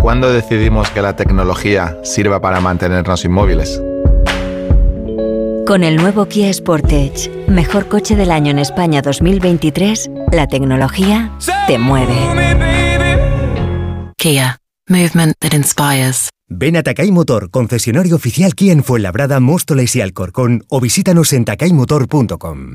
¿Cuándo decidimos que la tecnología sirva para mantenernos inmóviles? Con el nuevo Kia Sportage, mejor coche del año en España 2023, la tecnología te mueve. Kia. Movement that inspires. Ven a Takay Motor, concesionario oficial Kia en Fuenlabrada, Móstoles y Alcorcón o visítanos en takaymotor.com.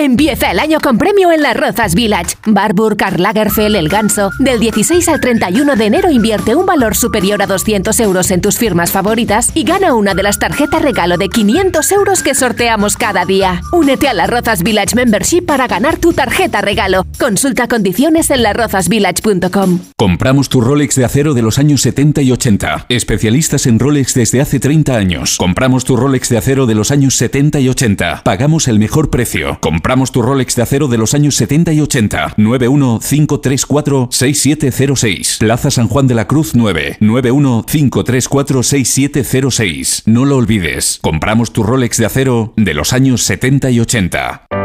Empieza el año con premio en las Rozas Village. Barbour, Karl Lagerfeld, El Ganso. Del 16 al 31 de enero invierte un valor superior a 200 euros en tus firmas favoritas y gana una de las tarjetas regalo de 500 euros que sorteamos cada día. Únete a la Rozas Village Membership para ganar tu tarjeta regalo. Consulta condiciones en larrozasvillage.com. Compramos tu Rolex de acero de los años 70 y 80. Especialistas en Rolex desde hace 30 años. Compramos tu Rolex de acero de los años 70 y 80. Pagamos el mejor precio. Tu Rolex de acero de los años 70 y 80. 915346706. Plaza San Juan de la Cruz 9. 915346706. No lo olvides. Compramos tu Rolex de acero de los años 70 y 80.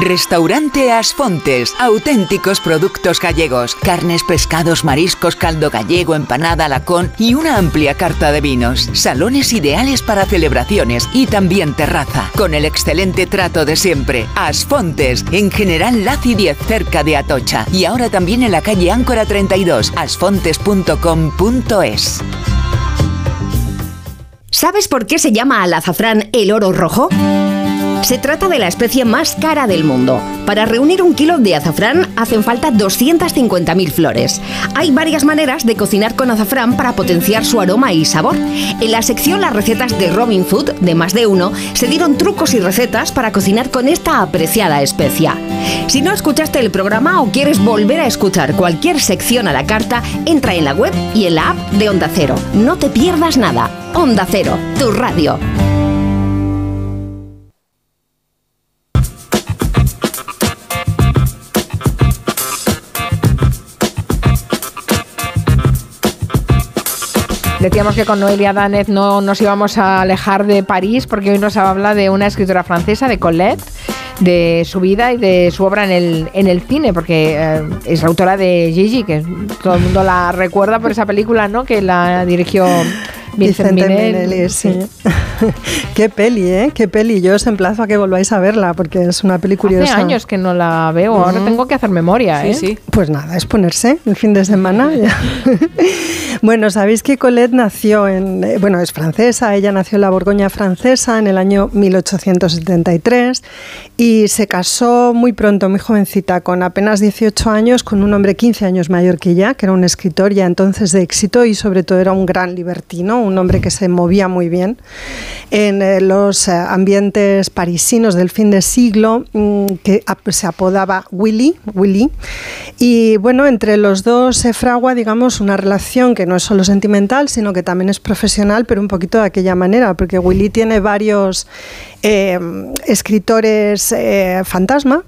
Restaurante Asfontes. Auténticos productos gallegos. Carnes, pescados, mariscos, caldo gallego, empanada, lacón y una amplia carta de vinos. Salones ideales para celebraciones y también terraza. Con el excelente trato de siempre. Asfontes. En General Laci 10 cerca de Atocha. Y ahora también en la calle Áncora 32. asfontes.com.es. ¿Sabes por qué se llama al azafrán el oro rojo? Se trata de la especie más cara del mundo. Para reunir un kilo de azafrán hacen falta 250.000 flores. Hay varias maneras de cocinar con azafrán para potenciar su aroma y sabor. En la sección Las recetas de Robin Food, de más de uno, se dieron trucos y recetas para cocinar con esta apreciada especia. Si no escuchaste el programa o quieres volver a escuchar cualquier sección a la carta, entra en la web y en la app de Onda Cero. No te pierdas nada. Onda Cero, tu radio. Decíamos que con Noelia Danez no nos íbamos a alejar de París porque hoy nos habla de una escritora francesa, de Colette, de su vida y de su obra en el, en el cine, porque eh, es la autora de Gigi, que todo el mundo la recuerda por esa película, ¿no? Que la dirigió Vincent, Minelli. sí. [LAUGHS] Qué peli, ¿eh? Qué peli. Yo os emplazo a que volváis a verla porque es una peli curiosa. Hace años que no la veo, ahora tengo que hacer memoria, ¿eh? Sí. Pues nada, es ponerse el fin de semana. [LAUGHS] bueno, sabéis que Colette nació en, eh, bueno, es francesa, ella nació en la Borgoña francesa en el año 1873 y se casó muy pronto, muy jovencita, con apenas 18 años, con un hombre 15 años mayor que ella, que era un escritor ya entonces de éxito y sobre todo era un gran libertino, un hombre que se movía muy bien en eh, los eh, ambientes parisinos del fin de siglo, mm, que se apodaba Willy, Willy. Y bueno, entre los dos se fragua, digamos, una relación que no es solo sentimental, sino que también es profesional, pero un poquito de aquella manera, porque Willy tiene varios eh, escritores fantasma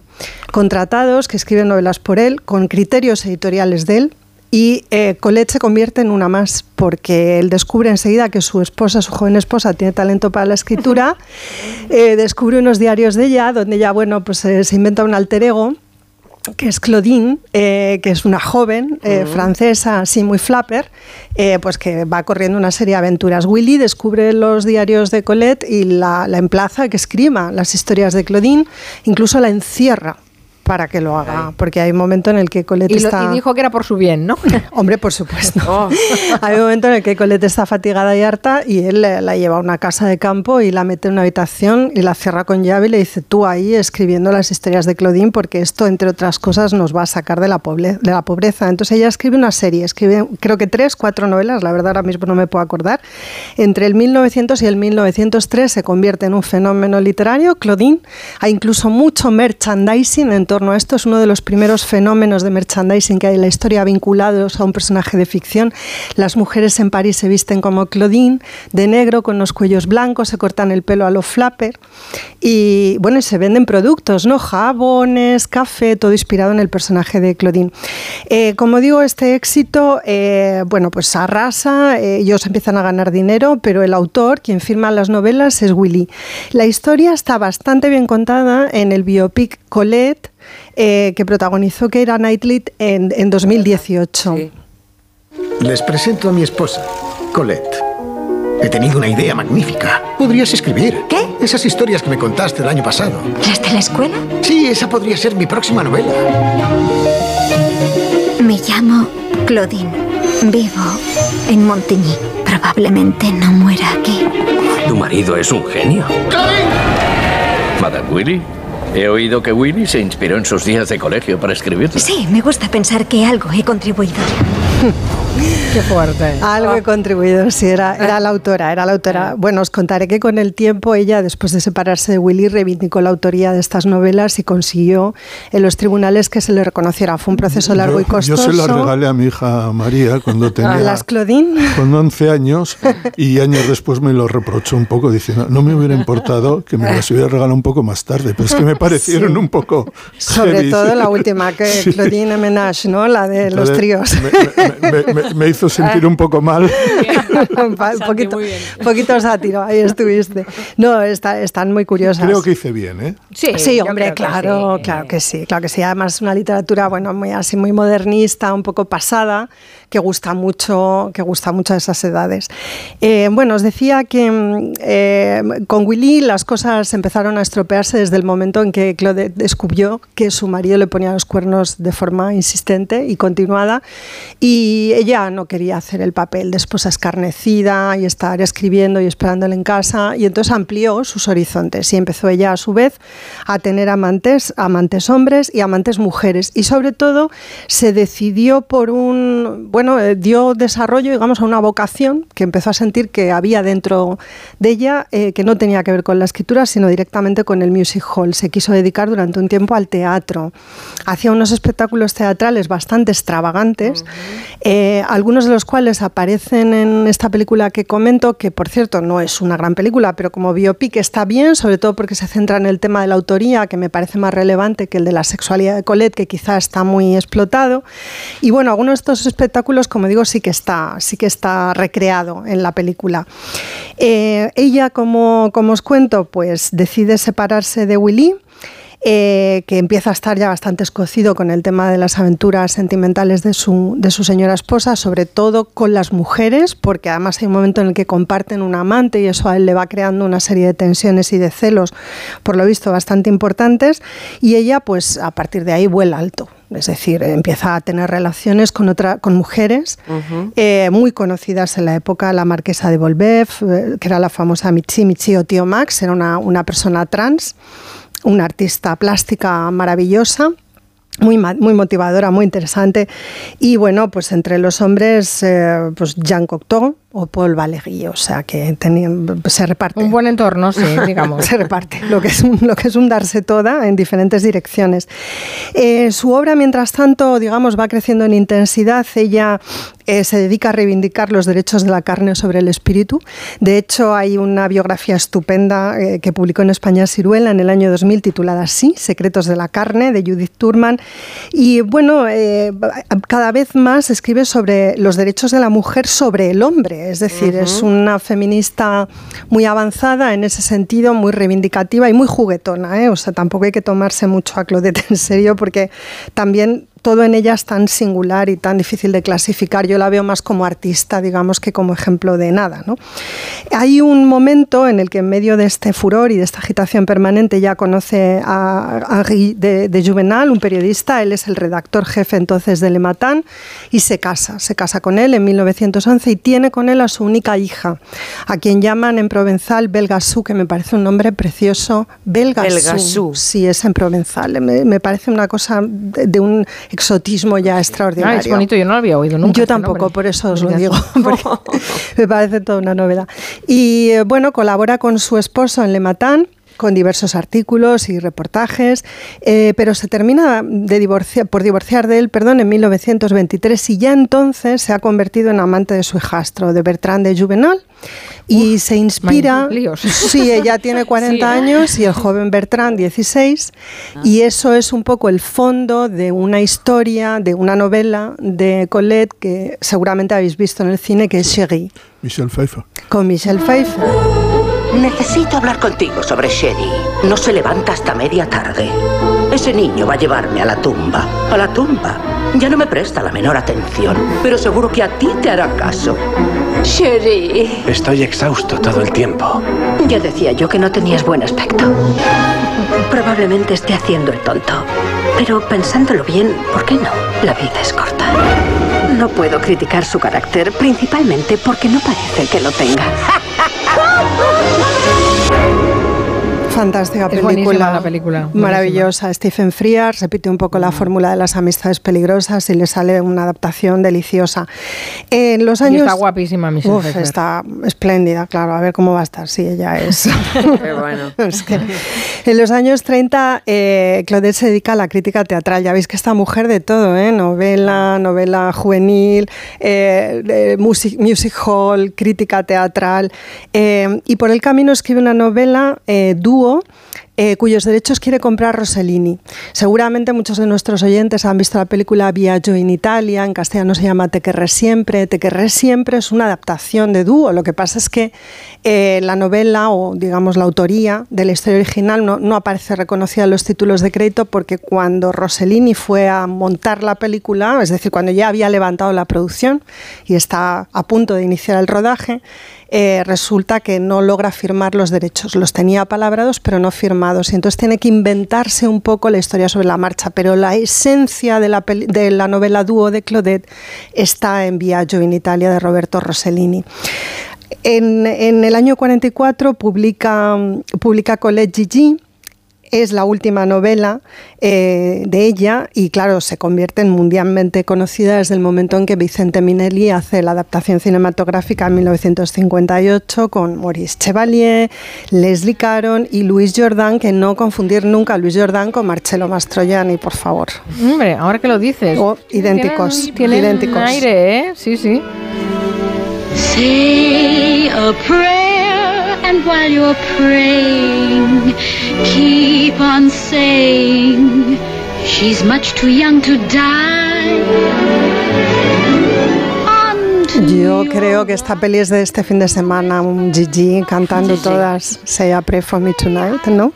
contratados que escriben novelas por él, con criterios editoriales de él y eh, Colette se convierte en una más porque él descubre enseguida que su esposa, su joven esposa, tiene talento para la escritura. Eh, descubre unos diarios de ella donde ella, bueno, pues eh, se inventa un alter ego que es Claudine, que es una joven francesa, así muy flapper, pues que va corriendo una serie de aventuras. Willy descubre los diarios de Colette y la, la emplaza que escriba las historias de Claudine, incluso la encierra para que lo haga, porque hay un momento en el que Colette está... Y dijo que era por su bien, ¿no? [LAUGHS] Hombre, por supuesto. Oh. [LAUGHS] hay un momento en el que Colette está fatigada y harta y él la lleva a una casa de campo y la mete en una habitación y la cierra con llave y le dice, tú ahí escribiendo las historias de Claudine porque esto, entre otras cosas, nos va a sacar de la, de la pobreza. Entonces ella escribe una serie, escribe creo que tres, cuatro novelas, la verdad ahora mismo no me puedo acordar. Entre el 1900 y el 1903 se convierte en un fenómeno literario, Claudine. Hay incluso mucho merchandising en esto. Es uno de los primeros fenómenos de merchandising que hay en la historia vinculados a un personaje de ficción. Las mujeres en París se visten como Claudine, de negro, con los cuellos blancos, se cortan el pelo a lo flapper y bueno, se venden productos, ¿no? Jabones, café, todo inspirado en el personaje de Claudine. Eh, como digo, este éxito, eh, bueno, pues arrasa, eh, ellos empiezan a ganar dinero, pero el autor, quien firma las novelas, es Willy. La historia está bastante bien contada en el biopic Colette, eh, que protagonizó Keira Knightley en, en 2018. Les presento a mi esposa, Colette. He tenido una idea magnífica. Podrías escribir. ¿Qué? Esas historias que me contaste el año pasado. ¿Las de la escuela? Sí, esa podría ser mi próxima novela. Me llamo Claudine. Vivo en Montigny. Probablemente no muera aquí. Tu marido es un genio. ¡Claudine! Madame Willy, He oído que Willy se inspiró en sus días de colegio para escribirlo. Sí, me gusta pensar que algo he contribuido. Qué fuerte. Algo he contribuido, sí, era, era la autora, era la autora. Bueno, os contaré que con el tiempo ella, después de separarse de Willy, reivindicó la autoría de estas novelas y consiguió en los tribunales que se le reconociera. Fue un proceso largo y costoso. Yo se las regalé a mi hija María cuando tenía... ¿Las Claudine? Con 11 años y años después me lo reprochó un poco diciendo, no me hubiera importado que me las hubiera regalado un poco más tarde, pero es que me [LAUGHS] parecieron un poco... Sobre todo la última, que [LAUGHS] Claudine Menage, ¿no? La de los tríos. me hizo sentir un poco mal. [LAUGHS] [LAUGHS] Un poquito, poquito sátiro, ahí estuviste. No, está, están muy curiosas. Creo que hice bien, ¿eh? Sí, sí hombre, claro, claro que sí, claro que sí. Además, una literatura, bueno, muy así, muy modernista, un poco pasada, que gusta mucho, que gusta mucho a esas edades. Eh, bueno, os decía que eh, con Willy las cosas empezaron a estropearse desde el momento en que Claude descubrió que su marido le ponía los cuernos de forma insistente y continuada y ella no quería hacer el papel de esposa escarnecida y estar escribiendo y esperándole en casa y entonces amplió sus horizontes y empezó ella a su vez a tener amantes, amantes hombres y amantes mujeres y sobre todo se decidió por un bueno, eh, dio desarrollo, digamos, a una vocación que empezó a sentir que había dentro de ella, eh, que no tenía que ver con la escritura, sino directamente con el music hall. Se quiso dedicar durante un tiempo al teatro. Hacía unos espectáculos teatrales bastante extravagantes, eh, algunos de los cuales aparecen en esta película que comento, que por cierto no es una gran película, pero como biopic está bien, sobre todo porque se centra en el tema de la autoría, que me parece más relevante que el de la sexualidad de Colette, que quizá está muy explotado. Y bueno, algunos de estos espectáculos como digo, sí que está, sí que está recreado en la película. Eh, ella, como, como os cuento, pues decide separarse de Willy. Eh, que empieza a estar ya bastante escocido con el tema de las aventuras sentimentales de su, de su señora esposa, sobre todo con las mujeres, porque además hay un momento en el que comparten un amante y eso a él le va creando una serie de tensiones y de celos, por lo visto, bastante importantes, y ella pues a partir de ahí vuela alto. Es decir, empieza a tener relaciones con, otra, con mujeres eh, muy conocidas en la época, la marquesa de Volbev, eh, que era la famosa Michi, Michi o Tío Max, era una, una persona trans, una artista plástica maravillosa muy, muy motivadora, muy interesante. Y bueno, pues entre los hombres, eh, pues Jean Cocteau, o Paul Valéry, o sea que se reparte. Un buen entorno, sí, [LAUGHS] digamos. se reparte, lo que, es un, lo que es un darse toda en diferentes direcciones. Eh, su obra, mientras tanto, digamos, va creciendo en intensidad. Ella eh, se dedica a reivindicar los derechos de la carne sobre el espíritu. De hecho, hay una biografía estupenda eh, que publicó en España Ciruela en el año 2000 titulada así, Secretos de la carne, de Judith Turman. Y bueno, cada vez más escribe sobre los derechos de la mujer sobre el hombre es decir, es una feminista muy avanzada en ese sentido, muy reivindicativa y muy juguetona. ¿eh? O sea, tampoco hay que tomarse mucho a Claudette en serio porque también todo en ella es tan singular y tan difícil de clasificar. Yo la veo más como artista, digamos, que como ejemplo de nada. ¿no? Hay un momento en el que en medio de este furor y de esta agitación permanente ya conoce a Henri de, Juvenal, un periodista, él es el redactor jefe entonces de Le Matin, y se casa, se casa con él en 1911 y tiene con él a su única hija, a quien llaman en provenzal Belgasú, que me parece un nombre precioso. Belgasú. Sí, es en provenzal. Me, parece una cosa de un exotismo ya extraordinario. Ah, es bonito, yo no lo había oído nunca. Yo tampoco, por eso os lo digo, [LAUGHS] [LAUGHS] me parece toda una novedad. Y eh, bueno, colabora con su esposo en Le Matin con diversos artículos y reportajes, eh, pero se termina de divorciar, por divorciar de él perdón, en 1923 y ya entonces se ha convertido en amante de su hijastro, de Bertrand de Juvenal, y se inspira... [LAUGHS] Sí, ella tiene 40 años y el joven Bertrand 16, y eso es un poco el fondo de una historia, de una novela de Colette que seguramente habéis visto en el cine, que es Chérie. Michelle Pfeiffer. Con Michelle Pfeiffer. Necesito hablar contigo sobre Sherry. No se levanta hasta media tarde. Ese niño va a llevarme a la tumba. A la tumba. Ya no me presta la menor atención, pero seguro que a ti te hará caso. Sherry. Estoy exhausto todo el tiempo. Ya decía yo que no tenías buen aspecto. Probablemente esté haciendo el tonto. Pero pensándolo bien, ¿por qué no? La vida es corta. No puedo criticar su carácter, principalmente porque no parece que lo tenga. [LAUGHS] Oh, Fantástica película. la película. Maravillosa. Stephen Frears repite un poco la fórmula de las amistades peligrosas y le sale una adaptación deliciosa. En los años. está guapísima, mi Uf, Está espléndida, claro. A ver cómo va a estar. Sí, ella es. [LAUGHS] Qué bueno. [LAUGHS] en los años 30, eh, Claudette se dedica a la crítica teatral. Ya veis que esta mujer de todo, ¿eh? Novela, novela juvenil, eh, music, music, hall, crítica teatral. Eh, y por el camino escribe una novela dúo eh, cuyos derechos quiere comprar Rossellini. Seguramente muchos de nuestros oyentes han visto la película Viaggio in Italia, en castellano se llama Te querré siempre. Te querré siempre es una adaptación de dúo. Lo que pasa es que eh, la novela o digamos la autoría de la historia original no, no aparece reconocida en los títulos de crédito porque cuando Rossellini fue a montar la película, es decir, cuando ya había levantado la producción y está a punto de iniciar el rodaje, eh, resulta que no logra firmar los derechos. Los tenía palabrados, pero no firmados. Y entonces tiene que inventarse un poco la historia sobre la marcha. Pero la esencia de la, de la novela dúo de Claudette está en Viaggio in Italia de Roberto Rossellini. En, en, el año 44 publica, publica Colette Gigi, es la última novela eh, de ella y claro, se convierte en mundialmente conocida desde el momento en que Vicente Minelli hace la adaptación cinematográfica en 1958 con Maurice Chevalier, Leslie Caron y Luis Jordan, que no confundir nunca a Luis Jordan con Marcello Mastroianni, por favor. Hombre, ahora que lo dices. Oh, idénticos, tienen, idénticos. aire, ¿eh? Sí, sí. And while you're praying, keep on saying she's much too young to die. Yo creo que esta peli es de este fin de semana, un Gigi cantando todas Say a Pray for Me Tonight, ¿no?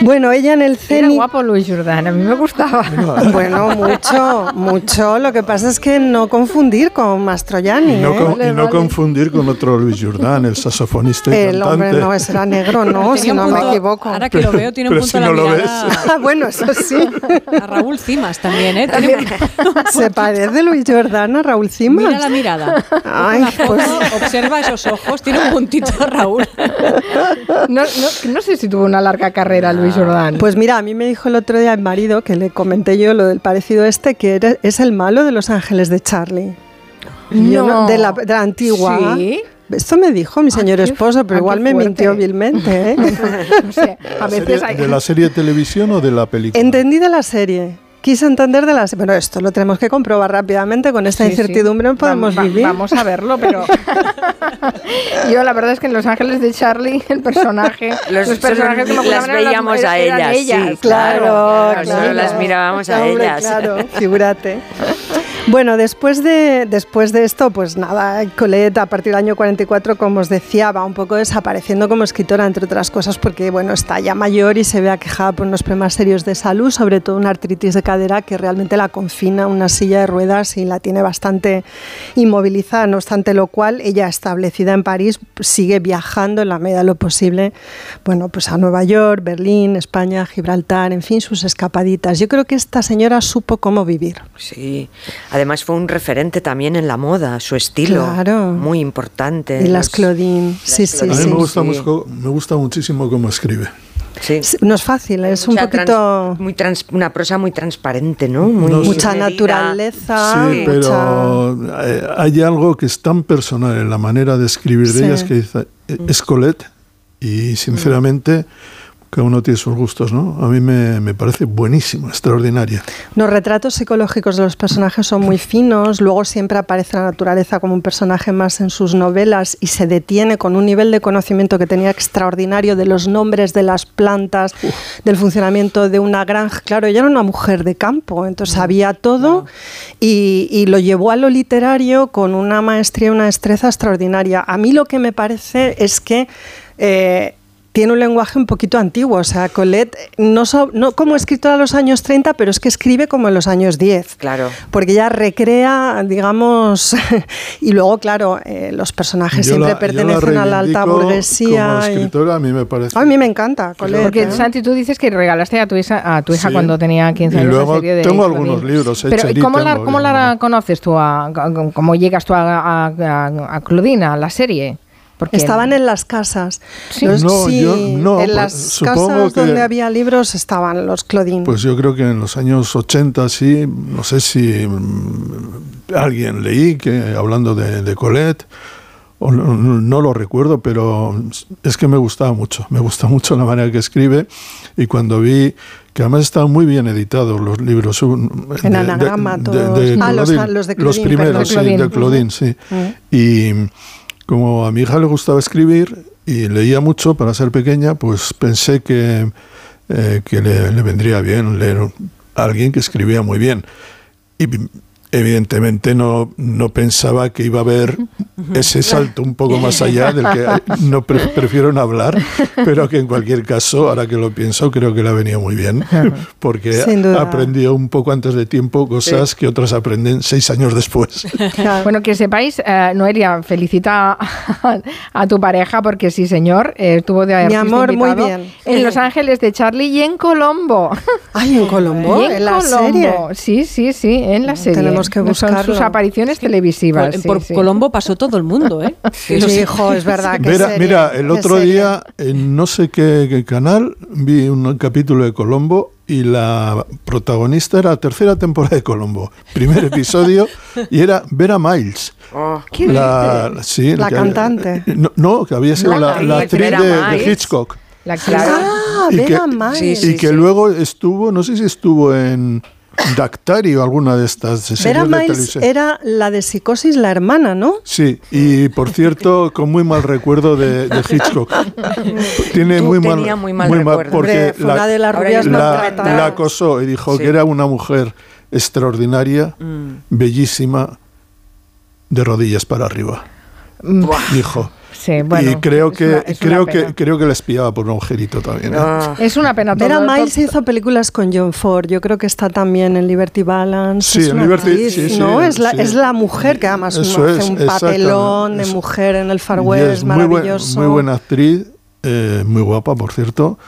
Bueno, ella en el Era CENI... guapo Luis Jordan, a mí me gustaba. [LAUGHS] Bueno, mucho, mucho. Lo que pasa es que no confundir con Mastroianni, Y no, ¿eh? con- y no confundir con otro Luis Jordan, el saxofonista y El cantante. hombre no, ese era negro, ¿no? Si no me equivoco. Ahora que lo veo, tiene un Pero punto si la no lo mirada. [LAUGHS] Ah, bueno, eso sí. A Raúl Cimas también, ¿eh? Un- [LAUGHS] Se parece Luis Jordan a Raúl Cimas. Mira la mirada. [LAUGHS] Ay, Una foto, pues- Observa esos ojos, tiene un puntito [LAUGHS] Raúl. No, no, no sé si tuvo una larga carrera Luis Jordan. Pues mira, a mí me dijo el otro día el marido, que le comenté yo lo del parecido este, que era- es el malo de Los Ángeles de Charlie. Yo No. de, la, de la antigua. ¿Sí? Esto me dijo mi señor qué- esposo, pero ah, igual me mintió vilmente. ¿eh? [LAUGHS] No sé, a ¿De veces serie- hay... ¿De la serie de televisión o de la película? Entendí de la serie. Quise entender de la serie. Bueno, esto lo tenemos que comprobar rápidamente. Con esta Sí, sí. incertidumbre no podemos Va- va- vivir. Vamos a verlo, pero [LAUGHS] yo la verdad es que en Los Ángeles de Charlie el personaje, los, Los- personajes que me las veíamos a ellas, sí, Claro, Claro, claro. solo las mirábamos a Hombre, ellas. Claro, figúrate. [LAUGHS] Bueno, después de, después de esto, pues nada, Colette a partir del año 44, como os decía, va un poco desapareciendo como escritora, entre otras cosas, porque bueno, está ya mayor y se ve aquejada por unos problemas serios de salud, sobre todo una artritis de cadera que realmente la confina a una silla de ruedas y la tiene bastante inmovilizada, no obstante lo cual, ella establecida en París sigue viajando en la medida de lo posible, bueno, pues a Nueva York, Berlín, España, Gibraltar, en fin, sus escapaditas. Yo creo que esta señora supo cómo vivir. Sí, además fue un referente también en la moda, su estilo. Claro. Muy importante. Y las Los- Claudine, sí, sí, a mí me, gusta sí. mucho, me gusta muchísimo cómo escribe. Sí. No es fácil, es un poquito... trans- muy trans- una prosa muy transparente, ¿no? Muy No mucha medida. naturaleza, Sí, mucha... pero eh, hay algo que es tan personal en la manera de escribir de ellas que dice, eh, es Colette y sinceramente cada uno tiene sus gustos, ¿no? A mí me, me parece buenísima, extraordinaria. Los retratos psicológicos de los personajes son muy finos, luego siempre aparece la naturaleza como un personaje más en sus novelas y se detiene con un nivel de conocimiento que tenía extraordinario de los nombres de las plantas, del funcionamiento de una granja. Claro, ella era una mujer de campo, entonces sabía todo y, y lo llevó a lo literario con una maestría y una destreza extraordinaria. A mí lo que me parece es que... eh, tiene un lenguaje un poquito antiguo. O sea, Colette, no, so- no como escritora de los años 30, pero es que escribe como en los años 10. Claro. Porque ella recrea, digamos, [LAUGHS] y luego, claro, eh, los personajes Yo siempre la- yo la pertenecen a la alta burguesía. Como y- escritora, a mí me parece. A mí me encanta, Colette. Porque ¿eh? Santi, tú dices que regalaste a tu hija, a tu hija Sí. cuando tenía 15 Y años luego la serie de tengo algunos libros, Pero Echeri ¿cómo la, tengo, cómo y la conoces tú? A, a- ¿Cómo llegas tú a, a, a, a Claudine, a la serie? Porque Estaban en las casas. Sí. Los- No, sí, yo- no, en pues, las supongo casas que- donde había libros estaban los Claudine. Pues yo creo que en los años 80 sí, no sé si mm, alguien leí que hablando de, de Colette, o no, no- lo recuerdo, pero es que me gustaba mucho, me gusta mucho la manera que escribe y cuando vi que además estaban muy bien editados los libros. En anagrama, todos. Ah, los- Claudine, los de Los Claudine, primeros, sí, de Claudine. Sí. Y como a mi hija le gustaba escribir y leía mucho para ser pequeña, pues pensé que, eh, que le, vendría bien leer a alguien que escribía muy bien. Y evidentemente no, no pensaba que iba a haber ese salto un poco más allá del que no pre- [LAUGHS] prefiero no hablar, pero que en cualquier caso, ahora que lo pienso, creo que le ha venido muy bien, porque aprendió un poco antes de tiempo cosas Sí. que otros aprenden seis años después. [LAUGHS] Bueno, que sepáis, eh, Noelia, felicita a, a tu pareja porque sí, señor, eh, estuvo de Mi amor, muy bien. En Los Ángeles de Charlie y en Colombo. [LAUGHS] Ay, en Colombo, Y en, en la Colombo. serie. Sí, sí, sí, en la serie. Tenemos que Son buscarlo. sus apariciones televisivas. Por, sí, por sí. Colombo pasó todo el mundo, ¿eh? [LAUGHS] Sí, hijo, es verdad que Mira, serie, mira, el otro serie. día en no sé qué, qué canal vi un capítulo de Colombo y la protagonista era la tercera temporada de Colombo, primer episodio [LAUGHS] y era Vera Miles. ¿Qué la, sí, La que- cantante. No, no, que había sido La la, actriz, la actriz Vera de. Hitchcock. La Ah, y que, Vera Miles. y que luego estuvo, no sé si estuvo en Dactari o alguna de estas series Vera de Miles televisión. era la de Psicosis, la hermana, ¿no? Sí, y por [LAUGHS] cierto, con muy mal recuerdo de, de Hitchcock. [LAUGHS] Tiene Tú muy mal, tenía muy mal recuerdo. porque Hombre, una de las rubias la, la acosó y dijo Sí. que era una mujer extraordinaria, Mm. bellísima, de rodillas para arriba. Mm, Dijo. Sí, bueno, y creo es que una- es una creo que pena. creo que la espiaba por un agujerito también. ¿eh? Ah. Es una pena. Vera todo- Miles hizo películas con John Ford. Yo creo que está también en Liberty Balance. Sí, es en Liberty- actriz, sí, sí, ¿no? es, la, sí. es la mujer que además Eso hace es, un papelón de mujer en el Far Y West, es muy, buen- maravilloso. muy buena actriz, eh, muy guapa, por cierto,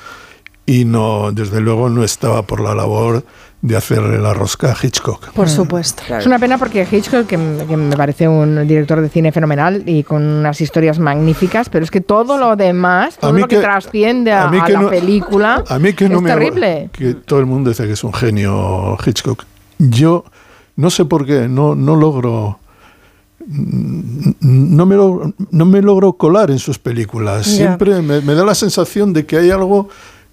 y no, desde luego no estaba por la labor de hacerle la rosca a Hitchcock. Por supuesto. Es una pena porque Hitchcock, que, me parece un director de cine fenomenal y con unas historias magníficas, pero es que todo lo demás, todo mí lo que, que- trasciende a, a mí a que la no- película, A mí que no es me terrible. que todo el mundo dice que es un genio Hitchcock. Yo no sé por qué no no logro mm, no me logro, no me logro colar en sus películas. Siempre me, me da la sensación de que hay algo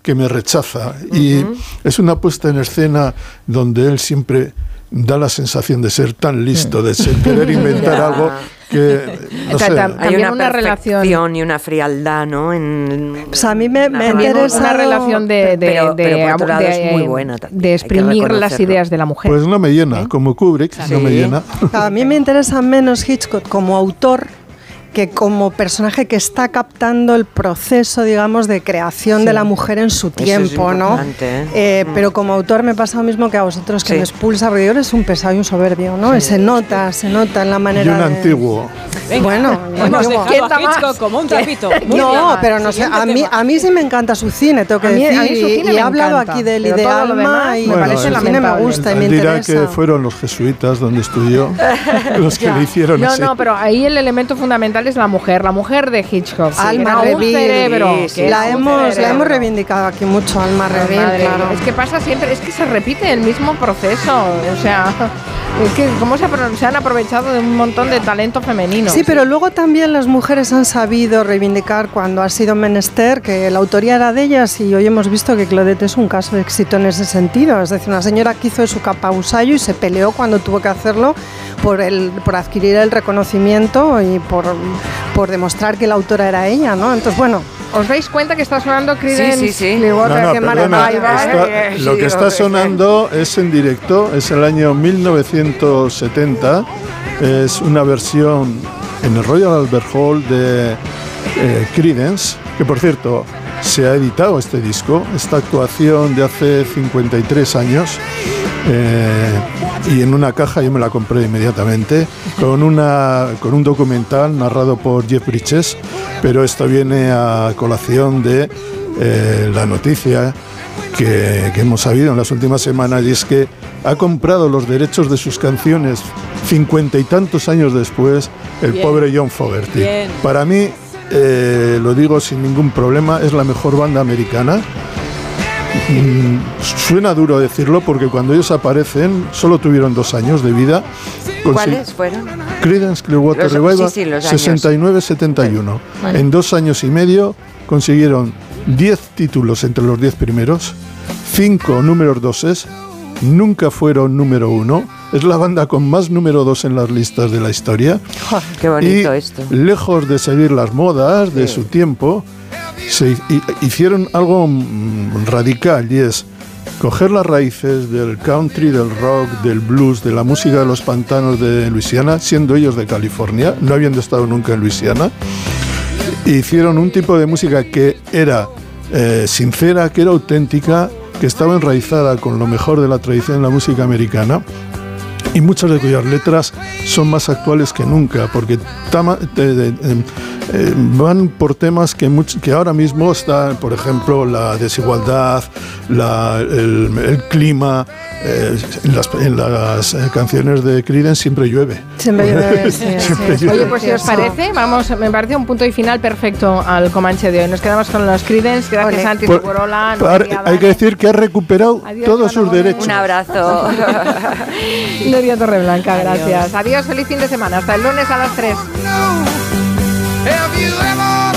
que me rechaza y es una puesta en escena donde él siempre da la sensación de ser tan listo, de ser- querer inventar [LAUGHS] algo que no sé. Hay una, una relación- y una frialdad, ¿no? En, Pues a mí me, me interesado... una relación de, de, Pero- de- pero por otro lado de- es muy buena también, de exprimir las ideas de la mujer. Pues no me llena, como Kubrick, no me Sí. llena. A mí me interesa menos Hitchcock como autor que como personaje que está captando el proceso, digamos, de creación de la mujer en su es tiempo, ¿no? importante, ¿eh? Eh, Pero como autor me pasa lo mismo que a vosotros, que Sí. me expulsa, porque eres un pesado y un soberbio, ¿no? Se nota, se nota en la Y manera un de... antiguo. Bueno, [LAUGHS] Hemos antiguo. dejado a Hitchcock como un trapito. No, pero no sé, a mí, a mí sí me encanta su cine, tengo que A mí- a decir, mí su y- cine y, me he hablado encanta, aquí del demás y me parece su cine me gusta y me Él dirá interesa. que fueron los jesuitas donde estudió [LAUGHS] los que le hicieron No, así. no, pero ahí el elemento fundamental es la mujer, la mujer de Hitchcock. que Alma era un Reville. cerebro. Sí, sí, la un hemos, la hemos reivindicado aquí mucho, Alma Reville, claro. Es que pasa siempre, es que se repite el mismo proceso. O sea, es que cómo se, han aprovechado de un montón de talento femenino. Sí, pero luego también las mujeres han sabido reivindicar cuando ha sido menester que la autoría era de ellas y hoy hemos visto que Claudette es un caso de éxito en ese sentido. Es decir, una señora que hizo su capa usayo y se peleó cuando tuvo que hacerlo por, el, por adquirir el reconocimiento y por, por demostrar que la autora era ella, ¿no? Entonces, bueno, ¿Os dais cuenta que está sonando Creedence Sí, sí, sí. Clearwater No, no, Revival? perdona, está- lo que está sonando es en directo, es el año 1970, es una versión en el Royal Albert Hall de eh, Creedence, que por cierto se ha editado este disco, esta actuación de hace 53 años, eh, y en una caja yo me la compré inmediatamente, con, una, con un documental narrado por Jeff Bridges, pero esto viene a colación de eh, la noticia que, que hemos sabido en las últimas semanas y es que ha comprado los derechos de sus canciones cincuenta y tantos años después el Bien. pobre John Fogerty. Bien. Para mí, eh, lo digo sin ningún problema, es la mejor banda americana. Mm, Suena duro decirlo porque cuando ellos aparecen solo tuvieron dos años de vida. ¿Cuáles fueron? Creedence Clearwater Revival sí, sí, los años. 69-71. Vale. En dos años y medio consiguieron 10 títulos entre los 10 primeros, 5 números doses, nunca fueron número uno. Es la banda con más número dos en las listas de la historia. [LAUGHS] Qué bonito y esto. lejos de seguir las modas de su tiempo, se hi- hicieron algo mm, radical y es coger las raíces del country, del rock, del blues, de la música de los pantanos de Luisiana, siendo ellos de California, no habiendo estado nunca en Luisiana, e hicieron un tipo de música que era eh, sincera, que era auténtica, que estaba enraizada con lo mejor de la tradición de la música americana y muchas de cuyas letras son más actuales que nunca, porque tama- eh, van por temas que, much- que ahora mismo están, por ejemplo, la desigualdad, la- el, el clima. eh, en las, en las, eh, canciones de Creedence siempre llueve. Siempre llueve, [LAUGHS] sí, Siempre sí. llueve. Oye, pues si os parece, vamos, me parece un punto y final perfecto al Comanche de hoy. Nos quedamos con los Creedence. Gracias, Ole. Santi Por- Nuria hay que decir que ha recuperado todos sus derechos. Un abrazo. [LAUGHS] Gloria Torreblanca, Adiós. gracias. Adiós, feliz fin de semana. Hasta el lunes a las 3. Have you ever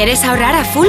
¿Quieres ahorrar a full?